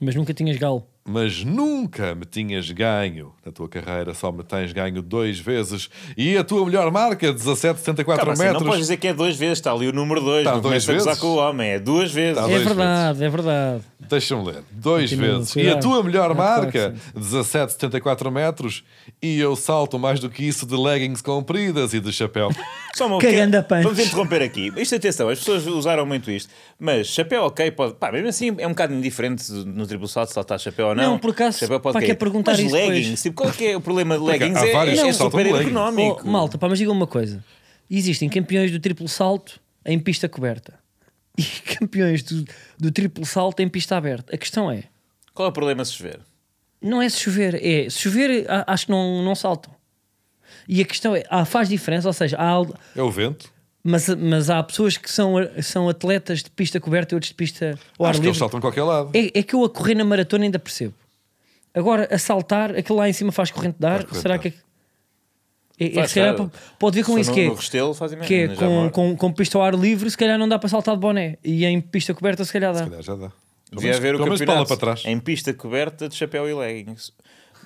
Mas nunca tinhas galo. Mas nunca me tinhas ganho. Na tua carreira só me tens ganho dois vezes. E a tua melhor marca, 17,74 Calma, assim, não metros. podes dizer que é duas vezes, está ali o número dois. Está não duas vezes? com o homem, é duas vezes. Está É verdade, é verdade. Deixa-me ler. Dois Continua, vezes. cuidado. E a tua melhor marca, o 17,74 metros. E eu salto mais do que isso de leggings compridas e de chapéu. Só uma Cagando punch. Vamos interromper aqui. Isto, atenção, as pessoas usaram muito isto. Mas chapéu, ok, pode. Pá, mesmo assim é um bocado indiferente no triplo salto saltar chapéu ou não. Não, por acaso, chapéu pode pá, cair. quer perguntar Mas isso leggings, depois. tipo, qual é, que é o problema de leggings? há É, vários é que saltam super leggings. económico. Oh, malta, pá, mas diga uma coisa: existem campeões do triplo salto em pista coberta e *laughs* campeões do, do triplo salto em pista aberta. A questão é: Qual é o problema se chover? não é se chover, é se chover, a- acho que não, não saltam. E a questão é: há, faz diferença, ou seja, há, É o vento. Mas, mas há pessoas que são, são atletas de pista coberta e outros de pista ao ar Acho que eles livre. saltam de qualquer lado. É, é que eu a correr na maratona ainda percebo. Agora, a saltar, aquilo lá em cima faz corrente de ar. corrente Será que. É, é, Faz, se calhar claro. pode ver com isso for que é, no Restelo fazem que é com, com, com pista ao ar livre, se calhar não dá para saltar de boné. E em pista coberta, se calhar dá. Se calhar já dá. Devia haver o campeonato para trás. em pista coberta de chapéu e leggings.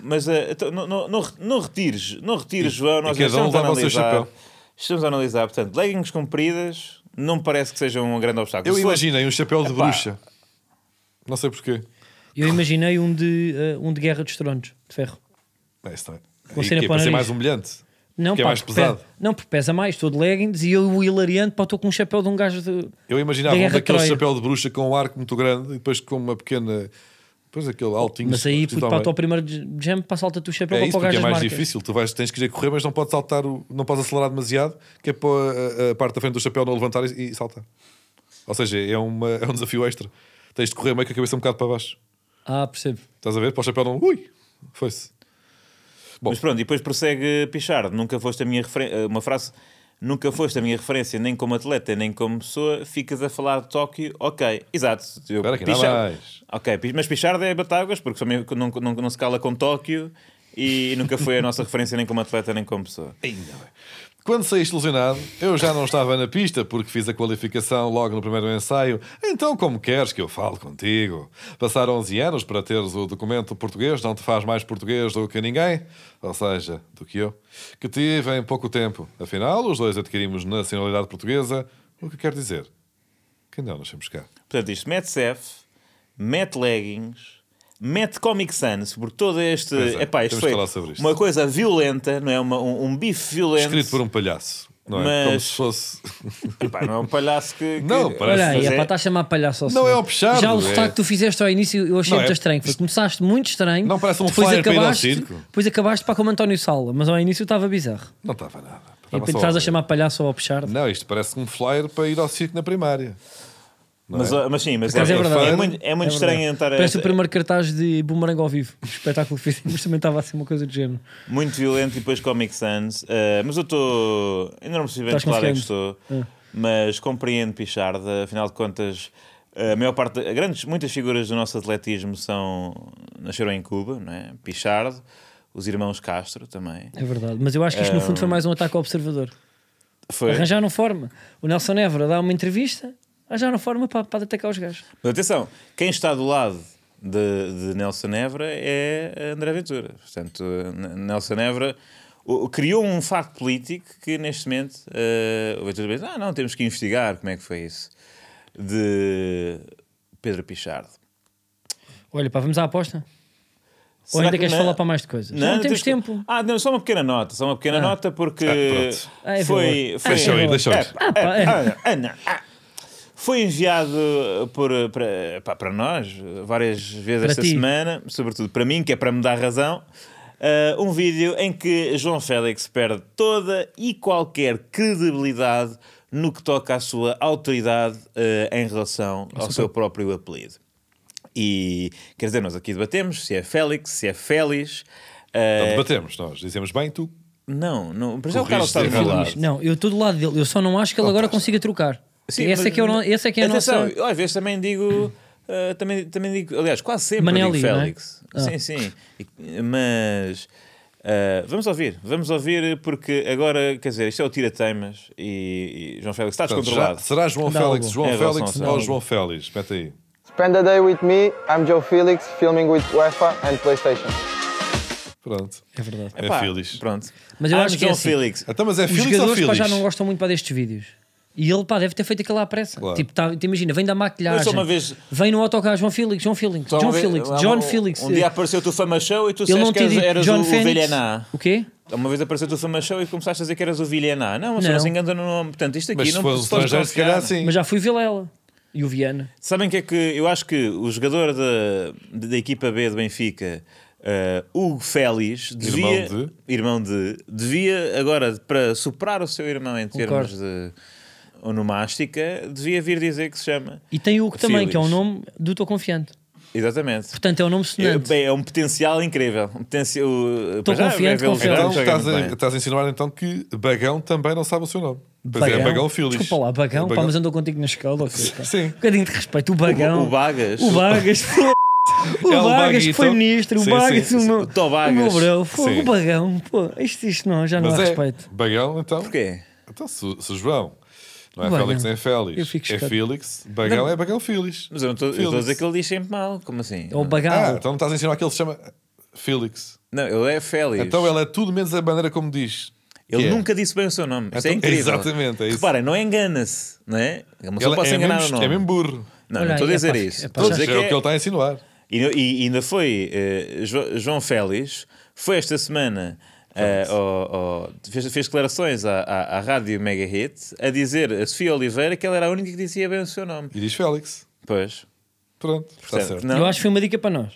Mas eh, então, não, não, não, não retires, não retires, João. Nós cada um estamos a leva o seu chapéu. Estamos a analisar, portanto, leggings compridas não me parece que seja um grande obstáculo. Eu Se imaginei um chapéu de Epá. bruxa. Não sei porquê. Eu imaginei um de, eh, um de Guerra dos Tronos, de ferro. É, isso também. Com E cena que é para ser mais humilhante. Não, é pá, mais porque pesado. pesa- não, porque pesa mais, estou de leggings e eu, o hilariante, pá, estou com um chapéu de um gajo de. Eu imaginava Da um de daquele Troia. chapéu de bruxa com um arco muito grande e depois com uma pequena. Depois aquele altinho. Mas aí, meio. estou ao primeiro jam, pá, salta-te o chapéu É para o gajo porque é mais marcas. difícil. Tu vais, tens que querer correr, mas não podes saltar, o, não podes acelerar demasiado, que é para a, a parte da frente do chapéu não levantar e, e saltar. Ou seja, é, uma, é um desafio extra. Tens de correr meio com a cabeça um bocado para baixo. Ah, percebo. Estás a ver? Para o chapéu não. Ui! Foi-se. Bom. Mas pronto, e depois prossegue Pichard. Nunca foste a minha referência. Uma frase. Nunca foste a minha referência nem como atleta nem como pessoa. Ficas a falar de Tóquio. Ok, exato. Eu, Espera que mais. Ok, mas Pichard é batáguas porque também não, não, não se cala com Tóquio e nunca foi a nossa *laughs* referência nem como atleta nem como pessoa. Ainda bem. Quando saíste lesionado, eu já não estava na pista porque fiz a qualificação logo no primeiro ensaio. Então, como queres que eu fale contigo? Passar 11 anos para teres o documento português não te faz mais português do que ninguém? Ou seja, do que eu. Que tive em pouco tempo. Afinal, os dois adquirimos nacionalidade portuguesa, o que quer dizer que não nascemos cá. Portanto, isto mete CEF, mete leggings, mete Comic Sans, porque todo este. É, epá, isto foi uma coisa violenta, não é? Uma, um, um bife violento. Escrito por um palhaço, não é? Mas- Como se fosse. *laughs* Epá, não é um palhaço que. que- Não, parece- Olha aí, é é- estar a chamar palhaço ao Não é ao Pichardo, Já o é- sotaque que tu fizeste ao início eu achei Não, muito é- estranho. Foi, começaste muito estranho. Não, parece um depois flyer para ir ao acabaste, circo. Depois acabaste para como António Sala, mas ao início estava bizarro. Não estava nada. E Estava depois estás a chamar palhaço ao Pichardo. Não, isto parece um flyer para ir ao circo na primária. Mas, é? mas sim, mas é, é verdade. é muito, é muito É estranho a- Parece o primeiro cartaz de Boomerang ao vivo. O espetáculo que fizemos também estava assim uma coisa do género. muito violento e depois Comic Sans. Uh, mas eu estou. Ainda não percebi bem de lado é que estou. Mas compreendo Pichard. Afinal de contas, a maior parte. A grandes, muitas figuras do nosso atletismo são, nasceram em Cuba, não é? Pichard, os irmãos Castro também. É verdade. Mas eu acho que isto no fundo foi mais um ataque ao observador. Foi. Arranjaram forma. O Nelson Évora dá uma entrevista, arranjaram forma para, para atacar os gajos. Mas atenção, quem está do lado de, de Nelson Évora é André Ventura. Portanto, Nelson Évora criou um facto político que neste momento uh, o Ventura diz: ah, não, temos que investigar como é que foi isso. De Pedro Pichardo. Olha, pá, vamos à aposta? Ou Será ainda que queres não- falar para mais de coisas? Já não, temos tempo. Ah, não, só uma pequena nota, só uma pequena Ah. nota porque Ah, pronto. Ah, é foi, foi, Deixa eu ir, Ah, deixa eu ir. Foi enviado por, para, pá, para nós várias vezes Para esta ti. semana, sobretudo para mim, que é para me dar razão. uh, um vídeo em que João Félix perde toda e qualquer credibilidade no que toca à sua autoridade uh, em relação ao seu próprio apelido. E quer dizer, nós aqui debatemos se é Félix, se é Félix. Não uh, debatemos, nós dizemos bem, tu. não, não, para já o Carlos está do lado. Não, eu estou do lado dele. Eu só não acho que ele agora consiga trocar. Sim, esse, é mas- que é o, no- esse é que é a Atenção, nossa. eu às vezes também digo. uh, também, também digo, aliás, quase sempre Manelli, digo não é? Félix. Ah. Sim, sim. E- Mas uh, vamos ouvir, vamos ouvir, porque agora, quer dizer, isto é o tira-teimas e, e João Félix está descontrolado. será João Dá Félix, algo. João relação Félix ou Félix. João Félix? Mete aí. Spend a day with me. I'm Joe Felix, filming with UEFA and PlayStation. Pronto. É verdade. É Félix. Pronto. Mas eu Ah, acho que é João assim. Félix. Então, mas é Os Félix ou jogadores Félix? já não gostam muito pá, destes vídeos. E ele pá, deve ter feito aquela à pressa. Claro. Tipo, tá, te imagina, vem da maquilhagem. uma vez- Vem no autocarro, João Felix, João Felix, uma John vez- Felix, um- John um- Felix. Um dia apareceu o Fama Show e tu disseste que eras, eras John o Félix. Vilhena. O quê? Uma vez apareceu o Fama Show e começaste a dizer que eras o Vilhena. Não, mas Não. se engana no nome. Portanto, isto aqui Mas não for se podes se calhar sim. Mas já fui Vilela e o Viana. Sabem que é que eu acho que o jogador da, da equipa B de Benfica, uh, Hugo Félix, devia, Irmão de? irmão de, devia agora, para superar o seu irmão em termos Concordo. de onomástica, devia vir dizer que se chama. E tem o Hugo também, que é um nome do Estou Confiante. Exatamente. Portanto, é um nome É, sonante. bem, é um potencial incrível. Um potencial, Estou confiante, confiante. Então estás a, bem. estás a insinuar então que Bagão também não sabe o seu nome. Pois é, Bagão Félix. Desculpa lá, Bagão, É pá, mas andou contigo na escola. ok, pá. Sim. Um bocadinho de respeito. O Bagão. O, o Bagas. O Vargas, pô. *laughs* O É o Vargas que foi Baguito. ministro, o Sim, Vargas, sim, o sim. meu, O o Vargas. meu bro, pô, o Bagão, pô, isto, isto não, já não Mas há é respeito. Bagão, então. Porquê? Então, se, se o João não é Bagão. Félix nem Eu Félix, fico é chocado. Félix, Bagão é Bagão Félix. Mas eu não estou eu estou a Félix. dizer que ele diz sempre mal. Como assim? É o Bagão. Ah, então não estás a insinuar que ele se chama Félix. Não, ele é Félix. Então ele é tudo menos a maneira como diz. Ele Que é. nunca disse bem o seu nome. Isto é Então, incrível. exatamente, é isso. Reparem, não engana-se, não é? Uma pessoa Ele pode se é, enganar mesmo, o nome. é mesmo burro. Não, Olha não estou a aí, é dizer pá, isso. é Estou a Pois, dizer é que o que ele está a insinuar. E, e ainda foi, eh, Jo- João Félix foi esta semana, ao- fez, fez declarações à, à, à rádio Mega Hit a dizer a Sofia Oliveira que ela era a única que dizia bem o seu nome. E diz Félix. Pois, Pronto, está Portanto, certo. não. Eu acho que foi uma dica para nós.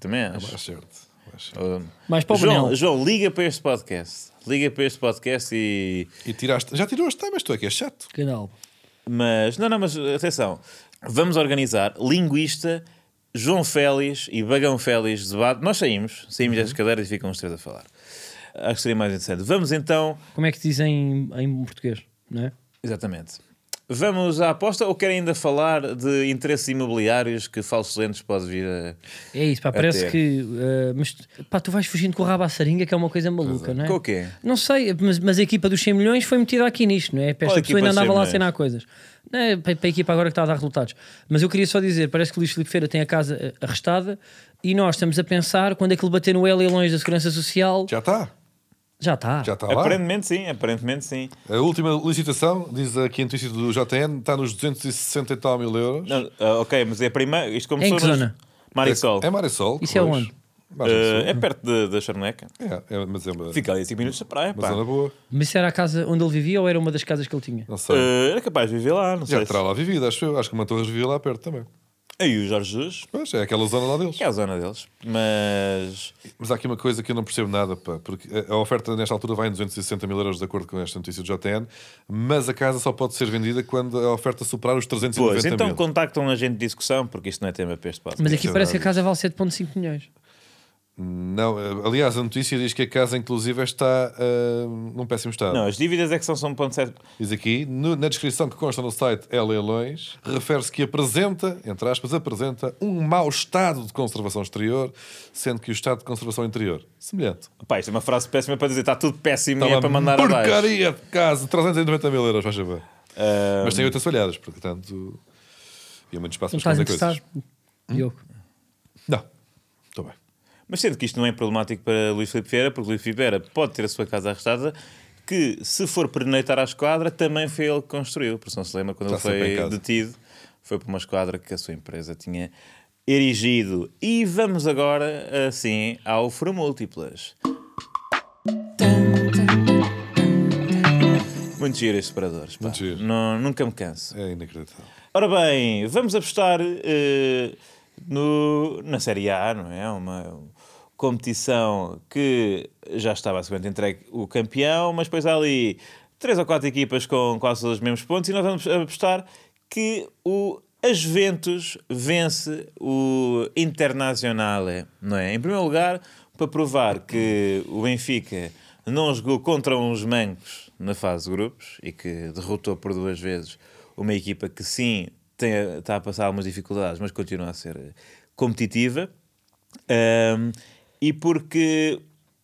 também acho. Mais certo. mais certo. Mais para o João, Benel. João, liga para este podcast. Liga para este podcast e. E tiraste, já tirou os temas, tu é que é chato. Canal. Mas, não, não, mas atenção. Vamos organizar linguista, João Félix e Bagão Félix debate. Nós saímos, saímos Uhum. das cadeiras e ficam os três a falar. Acho que seria mais interessante. Vamos então. Como é que se diz em, em português? Não é? Exatamente. Vamos à aposta ou querem ainda falar de interesses imobiliários que falsos lentes pode vir a. É isso, pá, parece ter. que. eh, mas pá, tu vais fugindo com o rabo à seringa, que é uma coisa maluca, não é? Com o quê? Não sei, mas, mas a equipa dos 100 milhões foi metida aqui nisto, não é? Para Qual esta pessoa ainda dos 100 andava lá a assinar coisas. Não é, para, para a equipa agora que está a dar resultados. Mas eu queria só dizer: parece que o Luís Filipe Feira tem a casa eh, arrestada e nós estamos a pensar quando é que ele bater no L e longe da Segurança Social. Já está. Já está. Já está lá. Aparentemente sim, aparentemente sim. A última licitação, diz aqui a notícia do JN, está nos 260 e tal mil euros. Não, ah, ok, mas é a primeira. Isto começou Em que nos- zona? Marisol. É, é Marisol. Isso é onde? Sul. é perto de- da Charneca. É, é, mas é uma, Fica ali a 5 minutos da praia. uma Pá. zona boa. Mas isso era a casa onde ele vivia ou era uma das casas que ele tinha? Não sei. Ah, era capaz de viver lá, não Já sei. terá lá vivido, acho eu. Acho que uma Torres vivia lá perto também. Aí o Jorge Jesus, Pois, é aquela zona lá deles. que é a zona deles. Mas. Mas há aqui uma coisa que eu não percebo nada, pá, porque a oferta nesta altura vai em 260 mil euros, de acordo com esta notícia do JN, mas a casa só pode ser vendida quando a oferta superar os 390 Pois, então mil. contactam a gente de discussão, porque isto não é tema para este podcast. Mas aqui é parece que a casa vale 7,5 milhões. Não, aliás, a notícia diz que a casa, inclusive, está ah, num péssimo estado. Não, as dívidas é que são, são 1.7. Diz aqui, no- na descrição que consta no site É Leilões, refere-se que apresenta, entre aspas, apresenta um mau estado de conservação exterior, sendo que o estado de conservação interior, semelhante. Pá, isto é uma frase péssima para dizer está tudo péssimo Está e é para mandar abaixo. porcaria de casa, 390 mil euros, faz favor. Ah, Mas tem outras falhadas, portanto, e há muito espaço para interessado? coisas. Diogo. Não, estou bem. Mas sendo que isto não é problemático para Luís Filipe Vieira, porque Luís Filipe Vieira pode ter a sua casa arrestada, que se for penetrar à esquadra, também foi ele que construiu. Porque se não se lembra, quando Está ele foi detido, foi por uma esquadra que a sua empresa tinha erigido. E vamos agora, assim, ao Foro Múltiplas. Muito giro estes separadores. pá. Muito giro. Não, nunca me canso. É inacreditável. Ora bem, vamos apostar eh, no, na Série A, não é? Uma competição que já está basicamente entregue o campeão, mas depois há ali três ou quatro equipas com quase os mesmos pontos e nós vamos apostar que o a Juventus vence o Internazionale, não é? Em primeiro lugar, para provar que o Benfica não jogou contra uns mancos na fase de grupos e que derrotou por duas vezes uma equipa que sim tem, está a passar algumas dificuldades, mas continua a ser competitiva. Um, e porque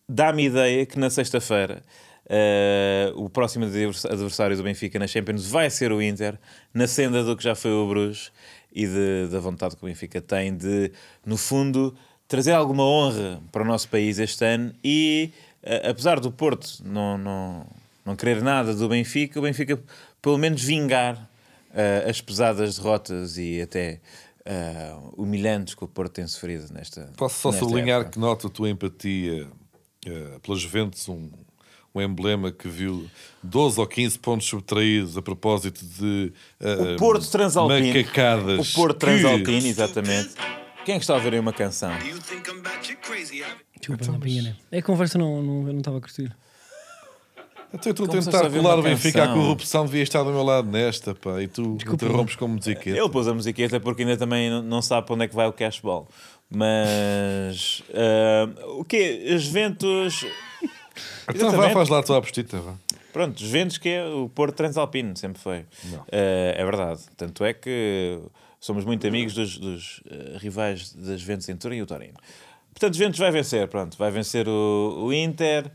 dá-me ideia que na sexta-feira uh, o próximo advers- adversário do Benfica na Champions vai ser o Inter, na senda do que já foi o Bruges e de- da vontade que o Benfica tem de, no fundo, trazer alguma honra para o nosso país este ano e, uh, apesar do Porto não, não, não querer nada do Benfica, o Benfica pelo menos vingar uh, as pesadas derrotas e até uh, humilhantes que o Porto tem sofrido nesta Posso só nesta sublinhar época. que noto a tua empatia eh, pela Juventus, um, um emblema que viu 12 ou 15 pontos subtraídos a propósito de eh, O Porto Transalpino. macacadas. O Porto que- Transalpino, exatamente. Quem é que está a ouvir aí uma canção? Desculpa, não né? É a conversa não, não, eu não estava a curtir. Então, eu estou a Começaste tentar a colar o Benfica à corrupção, devia estar do meu lado nesta, pá, e tu interrompes com musiqueta. Ele pôs a musiqueta porque ainda também não- sabe para onde é que vai o cashball. Mas *laughs* ah, o quê? As Juventus. Então vá, faz lá a tua apostita, vá. Pronto, Juventus que é o Porto Transalpino, sempre foi. Ah, é verdade. Tanto é que somos muito amigos dos, dos, ah, rivais das Juventus em Turim e o Torino. Portanto, Juventus vai vencer, pronto. Vai vencer o, o Inter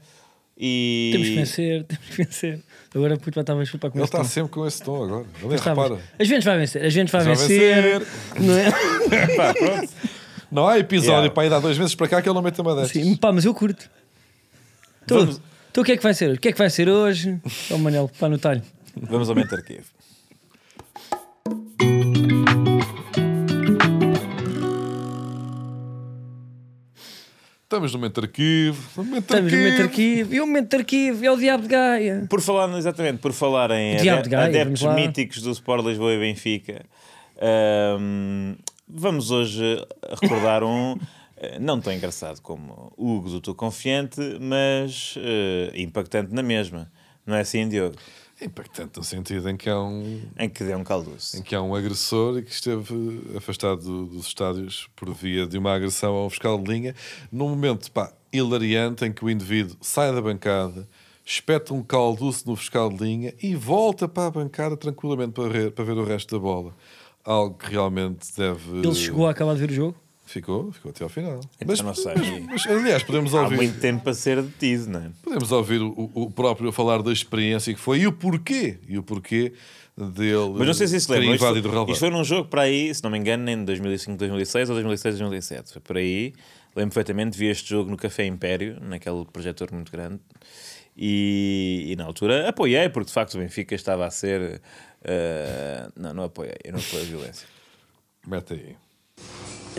e. Temos que vencer, *laughs* temos que vencer. Agora puto, estava a chutar com Ele está tom. sempre com esse tom agora. Ele nem Estavas. repara. A gente vai vencer, a gente vai Vai vencer. vencer. Não é? *laughs* Não há episódio Yeah. para ir há dois meses para cá que ele não mete uma destas. Sim, pá, mas eu curto. Então, Vamos- então o que é que vai ser hoje? O que é que vai ser hoje? Ó Manel, pá no talho. Vamos aumentar aqui. Estamos no momento de arquivo. no momento de Estamos no momento de arquivo. E o momento de arquivo é o diabo de Gaia. Por falar, exatamente, por falar em Diabo ade- de Gaia, adeptos vamos lá. míticos do Sport Lisboa e Benfica, vamos hoje recordar um *laughs* eh, não tão engraçado como o Hugo do Tô Confiante, mas eh, impactante na mesma. Não é assim, Diogo? É impactante no sentido em que há um, Em que deu um caldoço. em que há um agressor e que esteve afastado do- dos estádios por via de uma agressão a um fiscal de linha, num momento pá, hilariante em que o indivíduo sai da bancada, espeta um calduço no fiscal de linha e volta para a bancada tranquilamente para ver, para ver o resto da bola. Algo que realmente deve. Ele chegou a acabar de ver o jogo. Ficou, ficou até ao final. Então não sei. mas, aliás, podemos Há ouvir. muito tempo para ser detido, não é? Podemos ouvir o, o próprio falar da experiência que foi e o porquê. E o porquê dele Mas não sei se se ter lembram. Isto, relvado. isto foi num jogo para aí, se não me engano, em 2005, 2006 ou 2006, 2007. Foi por aí. Lembro perfeitamente, vi este jogo no Café Império, naquele projetor muito grande. E, e na altura apoiei, porque de facto o Benfica estava a ser. eh, não, não apoiei, eu não apoio a violência. Mete aí.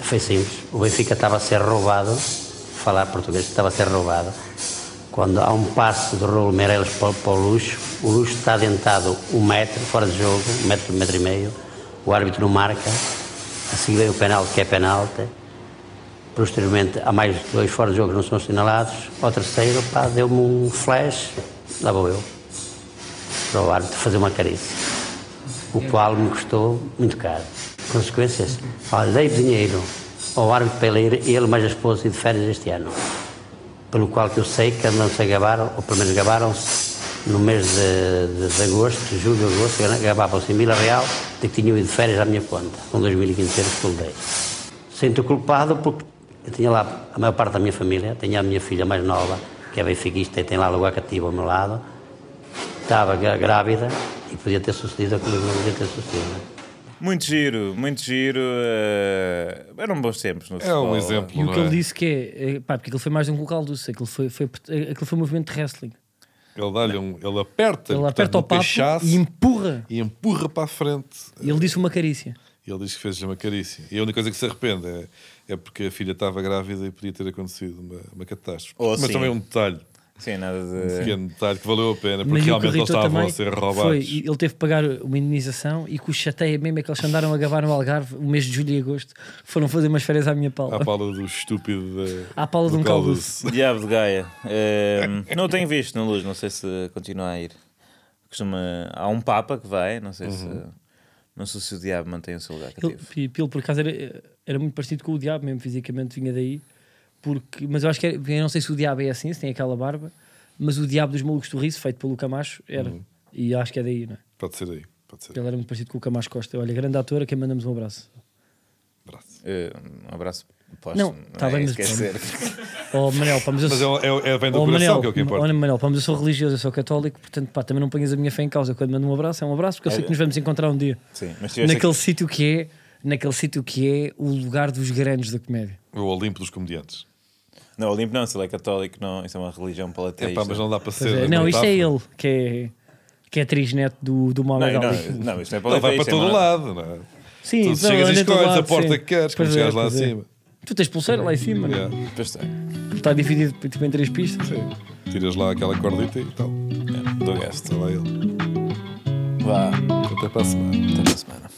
Foi simples. O Benfica estava a ser roubado, falar português, estava a ser roubado. Quando há um passe do Raul Meireles para, para o Luxo, o Luxo está adentado um metro, fora de jogo, um metro, um metro e meio. O árbitro não marca. A seguir veio o penalti, que é penalti. Posteriormente, há mais dois fora de jogo que não são assinalados. Ao terceiro, pá, deu-me um flash, lá vou eu, para o árbitro fazer uma carícia o qual me custou muito caro. Consequências? Olha, dinheiro ao árbitro para ele ele mais a esposa e de férias este ano. Pelo qual que eu sei que andam-se a gabar, ou pelo menos gabaram-se no mês de, de, de agosto, julho, agosto, gabavam-se em Vila Real de que tinham ido de férias à minha conta, com 2.500 euros que eu dei. Sinto culpado porque eu tinha lá a maior parte da minha família, tinha a minha filha mais nova, que é benfiquista e tem lá lugar cativo ao meu lado, estava grávida e podia ter sucedido aquilo que não podia ter sucedido. Muito giro, muito giro. eh, eram bons tempos no É futebol. um exemplo. E o que ele é? disse que é, é pá, porque aquilo foi mais de um com caldoço, aquilo foi, foi, aquilo foi um movimento de wrestling. Ele dá-lhe um. Ele aperta, Ele portanto, aperta o papo cachaço e empurra. e empurra para a frente. E ele disse uma carícia. E ele diz que fez-lhe uma carícia. E a única coisa que se arrepende é, é porque a filha estava grávida e podia ter acontecido uma, uma catástrofe. Ou Mas sim. também um detalhe. Sim, nada Um de. pequeno detalhe que valeu a pena, porque realmente eles estavam a ser foi, roubados. e ele teve que pagar uma indenização e que o chateia mesmo é que eles andaram a gabar no Algarve o mês de julho e agosto. Foram fazer umas férias à minha pala. À pala do estúpido. de- *laughs* À pala de do um. Diabo de Gaia. Ehm, não o tenho visto na luz, não sei se continua a ir. Costuma... Há um Papa que vai, não sei se. Não sei se o diabo mantém o seu lugar cativo. Por acaso, era, era muito parecido com o Diabo, mesmo fisicamente vinha daí. Porque, mas eu acho que era, eu não sei se o Diabo é assim, se tem aquela barba, mas o Diabo dos Malucos do Riso, feito pelo Camacho, era. E acho que é daí, não é? Pode ser aí. Pode ser. Ele era muito parecido com o Camacho Costa. Olha, grande ator, a quem mandamos um abraço. Braço. Eh, um abraço. Posso, Não, tá é bem, mas-. *laughs* Oh, Manel, pá, mas eu Mas sou. é, é, é vem do Oh, coração Manel, que é o que importa. olha, Manel, pá, mas eu sou religioso, eu sou católico, portanto, pá, também não ponhas a minha fé em causa. Quando mando um abraço, é um abraço, porque eu sei É. que nos vamos encontrar um dia. Sim, mas Naquele aqui- sítio que é, naquele sítio que é o lugar dos grandes da comédia. O Olimpo dos comediantes. Não, o Olimpo não, se ele é católico, não, isso é uma religião É palateísta. pá, mas não dá para ser. é, não, isto é ele, que é, que é trisneto do, do Não, Mohamed não, Ali. não, isto não é Ele vai para palateísta. é todo uma- lado, não é? Sim, Tu então, chegas e escolhes a porta sim. que queres, quando é, chegas lá é. acima. Tu tens pulseira lá em cima, não é? Yeah. Pois tem. está dividido tipo, em três pistas. Sim. Tiras lá aquela cordita e tal. Do gasto. Está lá ele. Vá, Até para a semana. até para a semana.